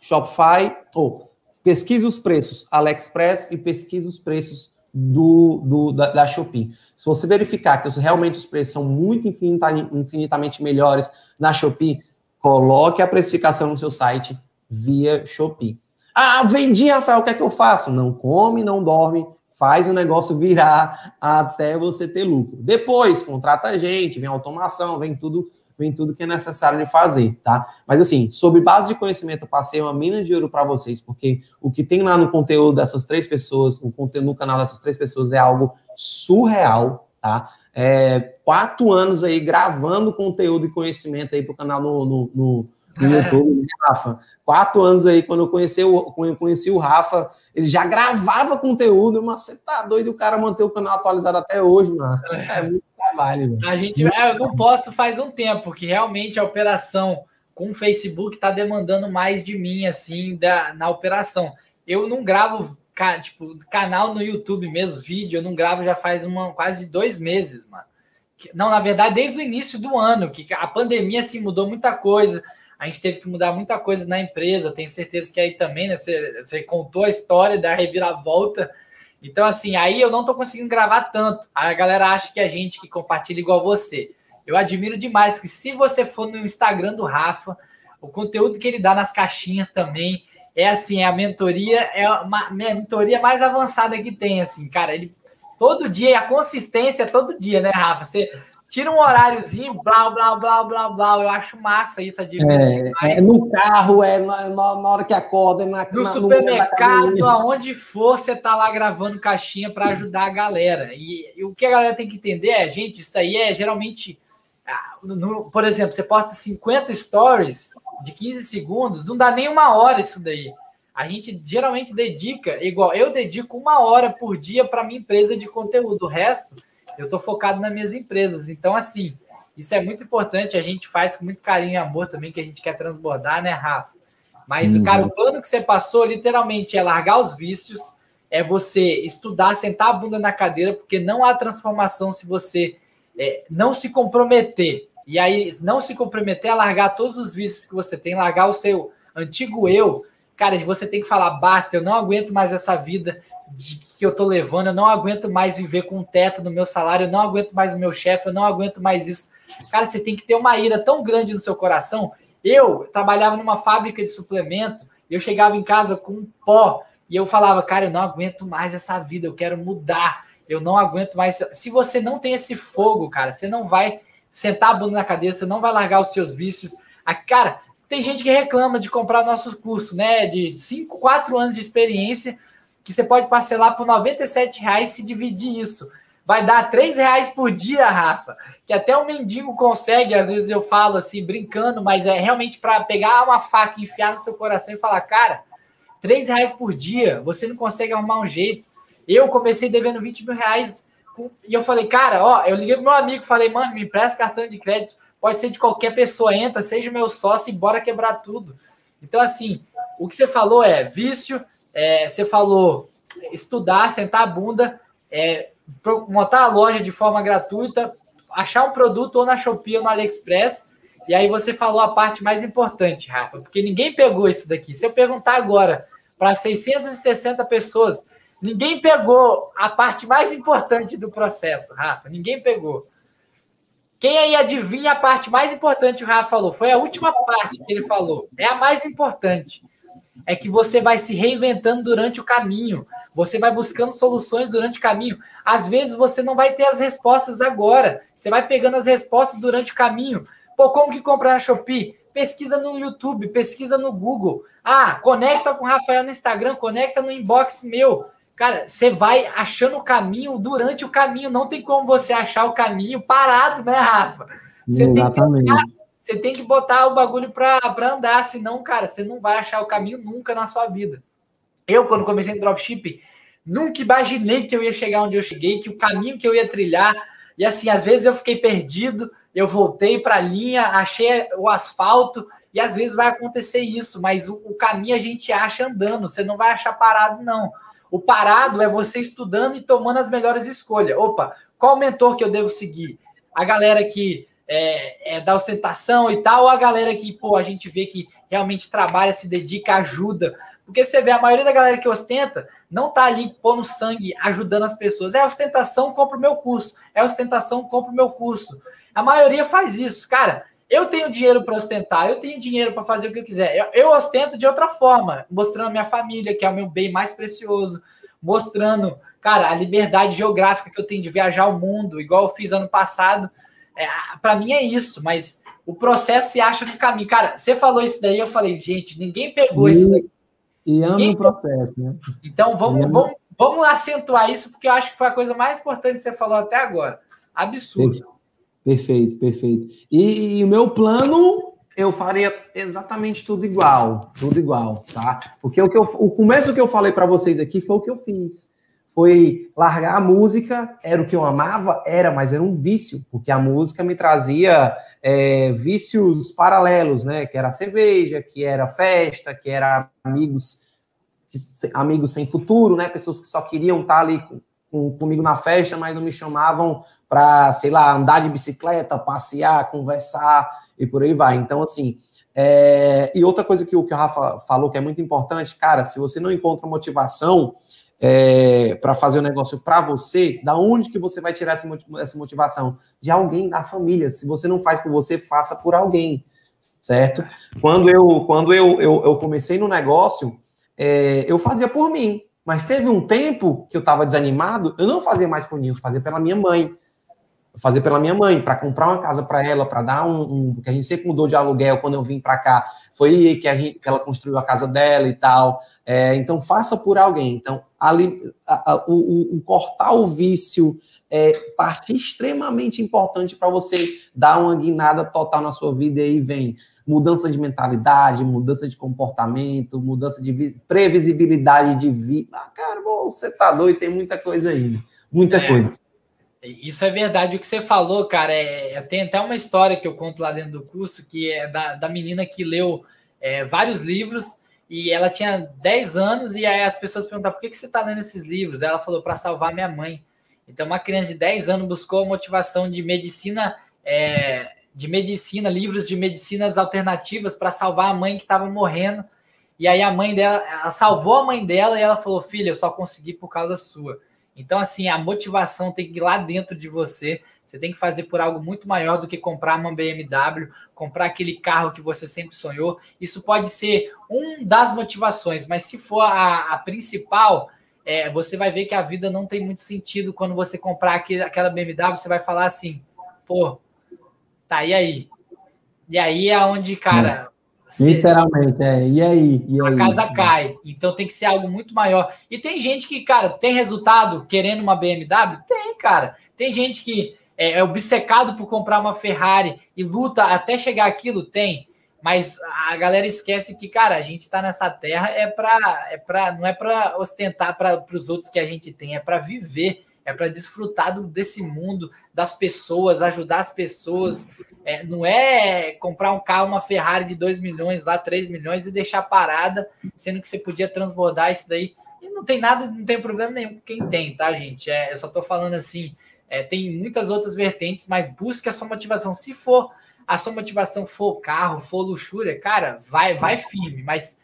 Shopify, ou pesquise os preços AliExpress e pesquise os preços do, do da, da Shopee. Se você verificar que realmente os preços são muito infinitamente melhores na Shopee, coloque a precificação no seu site via Shopee. Ah, vendi, Rafael, o que é que eu faço? Não come, não dorme, faz o negócio virar até você ter lucro. Depois, contrata a gente, vem automação, vem tudo, vem tudo que é necessário de fazer, tá? Mas assim, sobre base de conhecimento, eu passei uma mina de ouro para vocês, porque o que tem lá no conteúdo dessas três pessoas, o conteúdo no canal dessas três pessoas é algo surreal, tá? É, quatro anos aí gravando conteúdo e conhecimento aí pro canal no, no, no no YouTube, né, Rafa? Quatro anos aí, quando eu conheci o, quando eu conheci o Rafa, ele já gravava conteúdo, mas você tá doido o cara manter o canal atualizado até hoje, mano. É muito trabalho, mano. A gente, eu não posto faz um tempo, porque realmente a operação com o Facebook tá demandando mais de mim, assim, da, na operação. Eu não gravo, tipo, canal no YouTube mesmo, vídeo, eu não gravo já faz uma, quase dois meses, mano. Não, na verdade, desde o início do ano, que a pandemia, assim, mudou muita coisa a gente teve que mudar muita coisa na empresa. Tenho certeza que aí também, né? Você, você contou a história da reviravolta. Então, assim, aí eu não estou conseguindo gravar tanto. A galera acha que a gente que compartilha igual você. Eu admiro demais que se você for no Instagram do Rafa, o conteúdo que ele dá nas caixinhas também é assim, é a mentoria, é a mentoria mais avançada que tem, assim, cara, ele todo dia, a consistência é todo dia, né, Rafa? Você tira um horáriozinho, blá, blá, blá, blá, blá. Eu acho massa isso, admiro é, é, no carro, é na, na, hora que acorda, na, no na, supermercado, no aonde for, você tá lá gravando caixinha para ajudar a galera. E, e, o que a galera tem que entender é, gente, isso aí é geralmente. Ah, no, por exemplo, você posta 50 stories de 15 segundos, não dá nem uma hora isso daí. A gente geralmente dedica, igual eu dedico uma hora por dia para minha empresa de conteúdo. O resto eu estou focado nas minhas empresas. Então, assim, Isso é muito importante, a gente faz com muito carinho e amor também, que a gente quer transbordar, né, Rafa? Mas, uhum. cara, o plano que você passou, literalmente, é largar os vícios, é você estudar, sentar a bunda na cadeira, porque não há transformação se você é, não se comprometer. E aí, não se comprometer a largar todos os vícios que você tem, largar o seu antigo eu. Cara, você tem que falar, basta, eu não aguento mais essa vida de, que eu tô levando, eu não aguento mais viver com um teto no meu salário, eu não aguento mais o meu chefe, eu não aguento mais isso. Cara, você tem que ter uma ira tão grande no seu coração. Eu trabalhava numa fábrica de suplemento, eu chegava em casa com um pó e eu falava, cara, eu não aguento mais essa vida, eu quero mudar, eu não aguento mais. Se você não tem esse fogo, cara, você não vai sentar a bunda na cadeira, você não vai largar os seus vícios. A, cara, tem gente que reclama de comprar nosso curso, né? De 5, 4 anos de experiência, que você pode parcelar por 97 reais se dividir isso. Vai dar 3 reais por dia, Rafa. Que até o mendigo consegue, às vezes eu falo assim, brincando, mas é realmente para pegar uma faca e enfiar no seu coração e falar, cara, 3 reais por dia, você não consegue arrumar um jeito. Eu comecei devendo 20 mil reais e eu falei, cara, ó, eu liguei pro meu amigo, falei, mano, me empresta cartão de crédito, pode ser de qualquer pessoa, entra, seja meu sócio e bora quebrar tudo. Então, assim, o que você falou é vício, é, você falou estudar, sentar a bunda, é, montar a loja de forma gratuita, achar um produto ou na Shopee ou no AliExpress, e aí você falou a parte mais importante, Rafa, porque ninguém pegou isso daqui. Se eu perguntar agora para 660 pessoas, ninguém pegou a parte mais importante do processo, Rafa. Ninguém pegou. Quem aí adivinha a parte mais importante o Rafa falou? Foi a última parte que ele falou. É a mais importante. É que você vai se reinventando durante o caminho. Você vai buscando soluções durante o caminho. Às vezes você não vai ter as respostas agora. Você vai pegando as respostas durante o caminho. Pô, como que comprar na Shopee? Pesquisa no YouTube, pesquisa no Google. Ah, conecta com o Rafael no Instagram, conecta no inbox meu. Cara, você vai achando o caminho durante o caminho. Não tem como você achar o caminho parado, né, Rafa? Você Exatamente. tem que você tem que botar o bagulho para andar, senão, cara, você não vai achar o caminho nunca na sua vida. Eu, quando comecei em dropshipping, nunca imaginei que eu ia chegar onde eu cheguei, que o caminho que eu ia trilhar. E assim, às vezes eu fiquei perdido, eu voltei para a linha, achei o asfalto, e às vezes vai acontecer isso, mas o, o, caminho a gente acha andando, você não vai achar parado, não. O parado é você estudando e tomando as melhores escolhas. Opa, qual mentor que eu devo seguir? A galera que é, é da ostentação e tal, ou a galera que, pô, a gente vê que realmente trabalha, se dedica, ajuda. Porque você vê, a maioria da galera que ostenta não tá ali pondo sangue, ajudando as pessoas. É ostentação, compra o meu curso. É ostentação, compra o meu curso. A maioria faz isso. Cara, eu tenho dinheiro para ostentar, eu tenho dinheiro para fazer o que eu quiser. Eu, eu, ostento de outra forma, mostrando a minha família, que é o meu bem mais precioso, mostrando, cara, a liberdade geográfica que eu tenho de viajar o mundo, igual eu fiz ano passado. É, para mim é isso, mas o processo se acha no caminho. Cara, você falou isso daí, eu falei, gente, ninguém pegou e, isso daí. E ama o processo, né? Então vamos, vamos, vamos acentuar isso, porque eu acho que foi a coisa mais importante que você falou até agora. Absurdo. Perfeito, perfeito. E, e o meu plano, eu faria exatamente tudo igual, tudo igual, tá? Porque o, que eu, o começo que eu falei para vocês aqui foi o que eu fiz. Foi largar a música, era o que eu amava, era, mas era um vício, porque a música me trazia é, vícios paralelos, né? Que era cerveja, que era festa, que era amigos, amigos sem futuro, né? Pessoas que só queriam estar ali com, com, comigo na festa, mas não me chamavam para, sei lá, andar de bicicleta, passear, conversar e por aí vai. Então, assim, é... e outra coisa que o, que o Rafa falou que é muito importante, cara, se você não encontra motivação é, para fazer o um negócio para você, da onde que você vai tirar essa motivação? De alguém da família. Se você não faz por você, faça por alguém, certo? Quando eu, quando eu, eu, eu comecei no negócio, é, eu fazia por mim. Mas teve um tempo que eu estava desanimado, eu não fazia mais por mim, eu fazia pela minha mãe fazer pela minha mãe, para comprar uma casa para ela, para dar um, um, Porque a gente sempre mudou de aluguel quando eu vim para cá. Foi que, a gente, que ela construiu a casa dela e tal. É, então, faça por alguém. Então, ali, a, a, o, o, cortar o vício é parte extremamente importante para você dar uma guinada total na sua vida e aí vem mudança de mentalidade, mudança de comportamento, mudança de previsibilidade de vida. Ah, cara, você tá doido, tem muita coisa aí. Muita é. coisa. Isso é verdade. O que você falou, cara, é, é, tem até uma história que eu conto lá dentro do curso, que é da, da menina que leu é, vários livros e ela tinha 10 anos e aí as pessoas perguntaram por que, que você está lendo esses livros? Ela falou para salvar minha mãe. Então, uma criança de 10 anos buscou a motivação de medicina, é, de medicina, livros de medicinas alternativas para salvar a mãe que estava morrendo. E aí a mãe dela, ela salvou a mãe dela e ela falou: Filha, eu só consegui por causa sua. Então, assim, a motivação tem que ir lá dentro de você. Você tem que fazer por algo muito maior do que comprar uma BMW, comprar aquele carro que você sempre sonhou. Isso pode ser um das motivações, mas se for a, a principal, é, você vai ver que a vida não tem muito sentido quando você comprar aquele, aquela BMW. Você vai falar assim, pô, tá, e aí? E aí é onde, cara, Literalmente, é. E aí? E a casa cai. Então tem que ser algo muito maior. E tem gente que, cara, tem resultado querendo uma BMW? Tem, cara. Tem gente que é, é obcecado por comprar uma Ferrari e luta até chegar aquilo? Tem. Mas a galera esquece que, cara, a gente está nessa terra é para é para não é para ostentar para os outros que a gente tem, é para viver é para desfrutar do, desse mundo, das pessoas, ajudar as pessoas. É, não é comprar um carro, uma Ferrari de 2 milhões, lá 3 milhões e deixar parada, sendo que você podia transbordar isso daí. E não tem nada, não tem problema nenhum com quem tem, tá, gente? É, eu só estou falando assim, é, tem muitas outras vertentes, mas busque a sua motivação. Se for a sua motivação for carro, for luxúria, cara, vai, vai firme, mas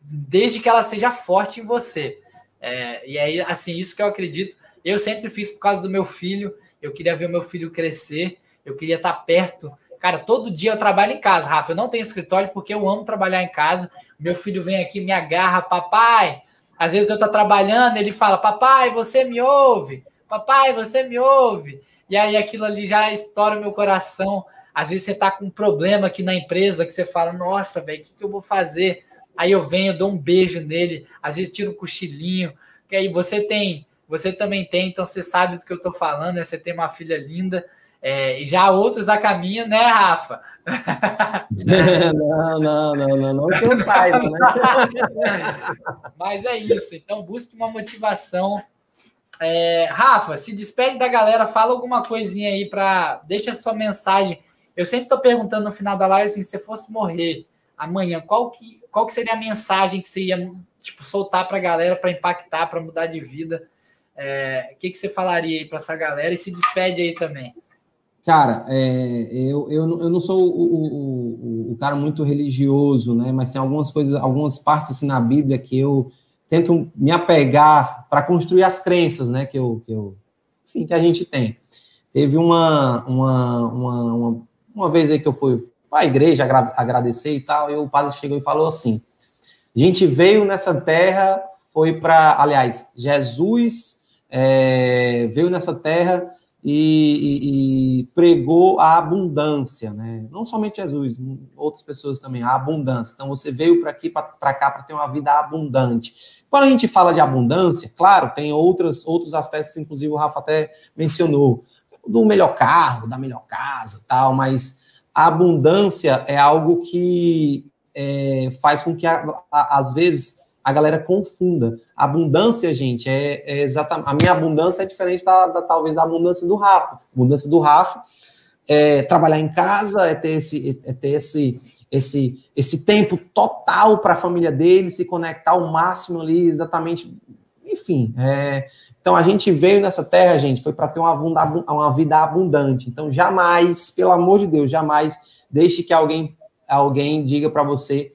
desde que ela seja forte em você. É, e aí, assim, isso que eu acredito eu sempre fiz por causa do meu filho. Eu queria ver o meu filho crescer. Eu queria estar perto. Cara, todo dia eu trabalho em casa, Rafa. Eu não tenho escritório porque eu amo trabalhar em casa. Meu filho vem aqui, me agarra, papai. Às vezes eu estou trabalhando, ele fala, papai, você me ouve. Papai, você me ouve. E aí aquilo ali já estoura meu coração. Às vezes você está com um problema aqui na empresa que você fala, nossa, velho, o que, que eu vou fazer? Aí eu venho, dou um beijo nele, às vezes tiro um cochilinho. Que aí você tem você também tem, então você sabe do que eu estou falando, né? Você tem uma filha linda. É, já outros a caminho, né, Rafa? não, não, não, não, não que eu saiba, né? Mas é isso. Então, busque uma motivação. É, Rafa, se despede da galera, fala alguma coisinha aí para. Deixa a sua mensagem. Eu sempre estou perguntando no final da live assim: se você fosse morrer amanhã, qual que, qual que seria a mensagem que você ia tipo, soltar para a galera para impactar, para mudar de vida? É, o que, que você falaria aí para essa galera e se despede aí também? Cara, é, eu, eu, eu não sou o, o, o, cara muito religioso, né? Mas tem algumas coisas, algumas partes assim, na Bíblia que eu tento me apegar para construir as crenças, né? Que eu, que eu, enfim, que a gente tem. Teve uma, uma, uma, uma, uma vez aí que eu fui para a igreja agradecer e tal, e o padre chegou e falou assim: a gente veio nessa terra, foi para, aliás, Jesus é, veio nessa terra e, e, e, pregou a abundância, né? Não somente Jesus, outras pessoas também, a abundância. Então você veio para aqui, para cá, para ter uma vida abundante. Quando a gente fala de abundância, claro, tem outros, outros aspectos, inclusive o Rafa até mencionou, do melhor carro, da melhor casa, tal, mas a abundância é algo que é, faz com que, às vezes, a galera confunda. Abundância, gente, é, é exatamente. A minha abundância é diferente da, da, talvez da abundância do Rafa. A abundância do Rafa é trabalhar em casa, é ter esse, é ter esse, esse, esse tempo total para a família dele, se conectar ao máximo ali, exatamente. Enfim, é, então a gente veio nessa terra, gente, foi para ter uma, uma vida abundante. Então jamais, pelo amor de Deus, jamais deixe que alguém alguém diga para você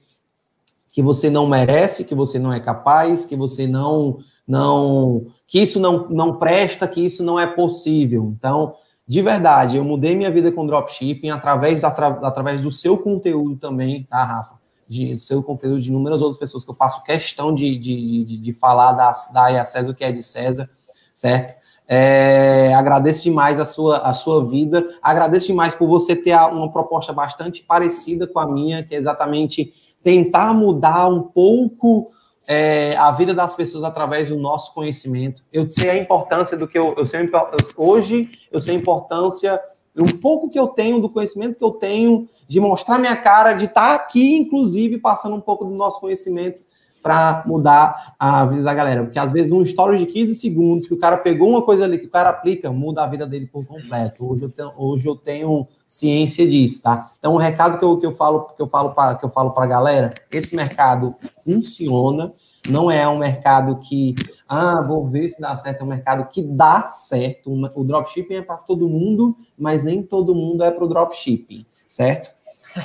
que você não merece, que você não é capaz, que você não não que isso não não presta, que isso não é possível. Então, de verdade, eu mudei minha vida com dropshipping através atra, através do seu conteúdo também, tá, Rafa? De seu conteúdo de inúmeras outras pessoas que eu faço questão de, de, de, de falar da, da a César o que é de César, certo? É, agradeço demais a sua, a sua vida, agradeço demais por você ter uma proposta bastante parecida com a minha, que é exatamente tentar mudar um pouco é, a vida das pessoas através do nosso conhecimento. Eu sei a importância do que eu, eu sei, hoje eu sei a importância um pouco que eu tenho do conhecimento que eu tenho de mostrar minha cara, de estar aqui, inclusive, passando um pouco do nosso conhecimento para mudar a vida da galera. Porque às vezes um story de 15 segundos que o cara pegou uma coisa ali que o cara aplica, muda a vida dele por completo. Hoje eu tenho, hoje eu tenho ciência disso, tá? Então o recado que eu, que eu falo que eu falo para que eu falo para a galera, esse mercado funciona, não é um mercado que ah, vou ver se dá certo, é um mercado que dá certo. O dropshipping é para todo mundo, mas nem todo mundo é para o dropshipping, certo?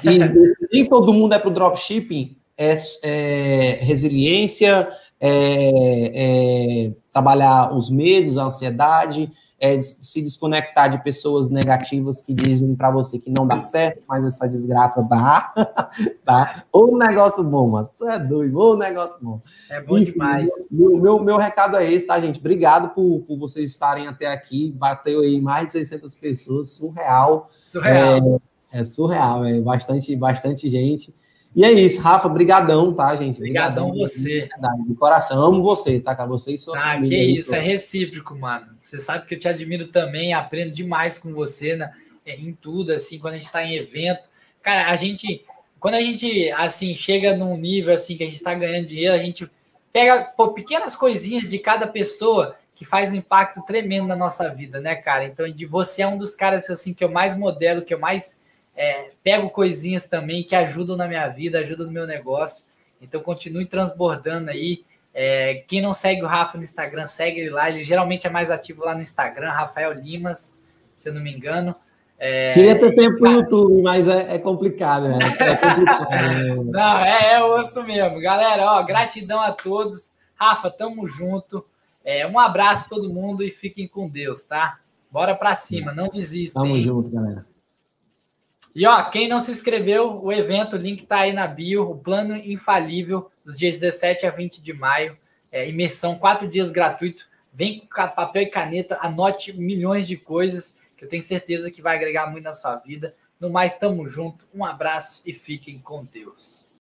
E nem todo mundo é para o dropshipping, é, é resiliência, é, é, trabalhar os medos, a ansiedade, é se desconectar de pessoas negativas que dizem para você que não dá certo, mas essa desgraça dá, tá? Ou um negócio bom, mano. Você é doido, ou um negócio bom. É bom Enfim, demais. Meu, meu, meu recado é esse, tá, gente? Obrigado por, por vocês estarem até aqui. Bateu aí mais de 600 pessoas, surreal. Surreal. É, é surreal, é bastante, bastante gente. E é isso, Rafa, brigadão, tá, gente? Brigadão você. De coração, amo você, tá, cara? Você e sua ah, que isso, é recíproco, mano. Você sabe que eu te admiro também, aprendo demais com você, né? É, em tudo, assim, quando a gente tá em evento. Cara, a gente, quando a gente, assim, chega num nível, assim, que a gente tá ganhando dinheiro, a gente pega pô, pequenas coisinhas de cada pessoa que faz um impacto tremendo na nossa vida, né, cara? Então, de você é um dos caras, assim, que eu mais modelo, que eu mais é, pego coisinhas também que ajudam na minha vida, ajudam no meu negócio. Então continue transbordando aí. É, quem não segue o Rafa no Instagram, segue ele lá. Ele geralmente é mais ativo lá no Instagram, Rafael Limas, se eu não me engano. É, Queria ter tempo no YouTube, mas é, é complicado, né? É complicado. não, é, é osso mesmo. Galera, ó, gratidão a todos. Rafa, tamo junto. É, um abraço a todo mundo e fiquem com Deus, tá? Bora pra cima, não desistam. Tamo junto, galera. E ó, quem não se inscreveu, o evento, o link tá aí na bio, o plano infalível dos dias 17 a 20 de maio, é, imersão, quatro dias gratuito. Vem com papel e caneta, anote milhões de coisas que eu tenho certeza que vai agregar muito na sua vida. No mais, tamo junto, um abraço e fiquem com Deus.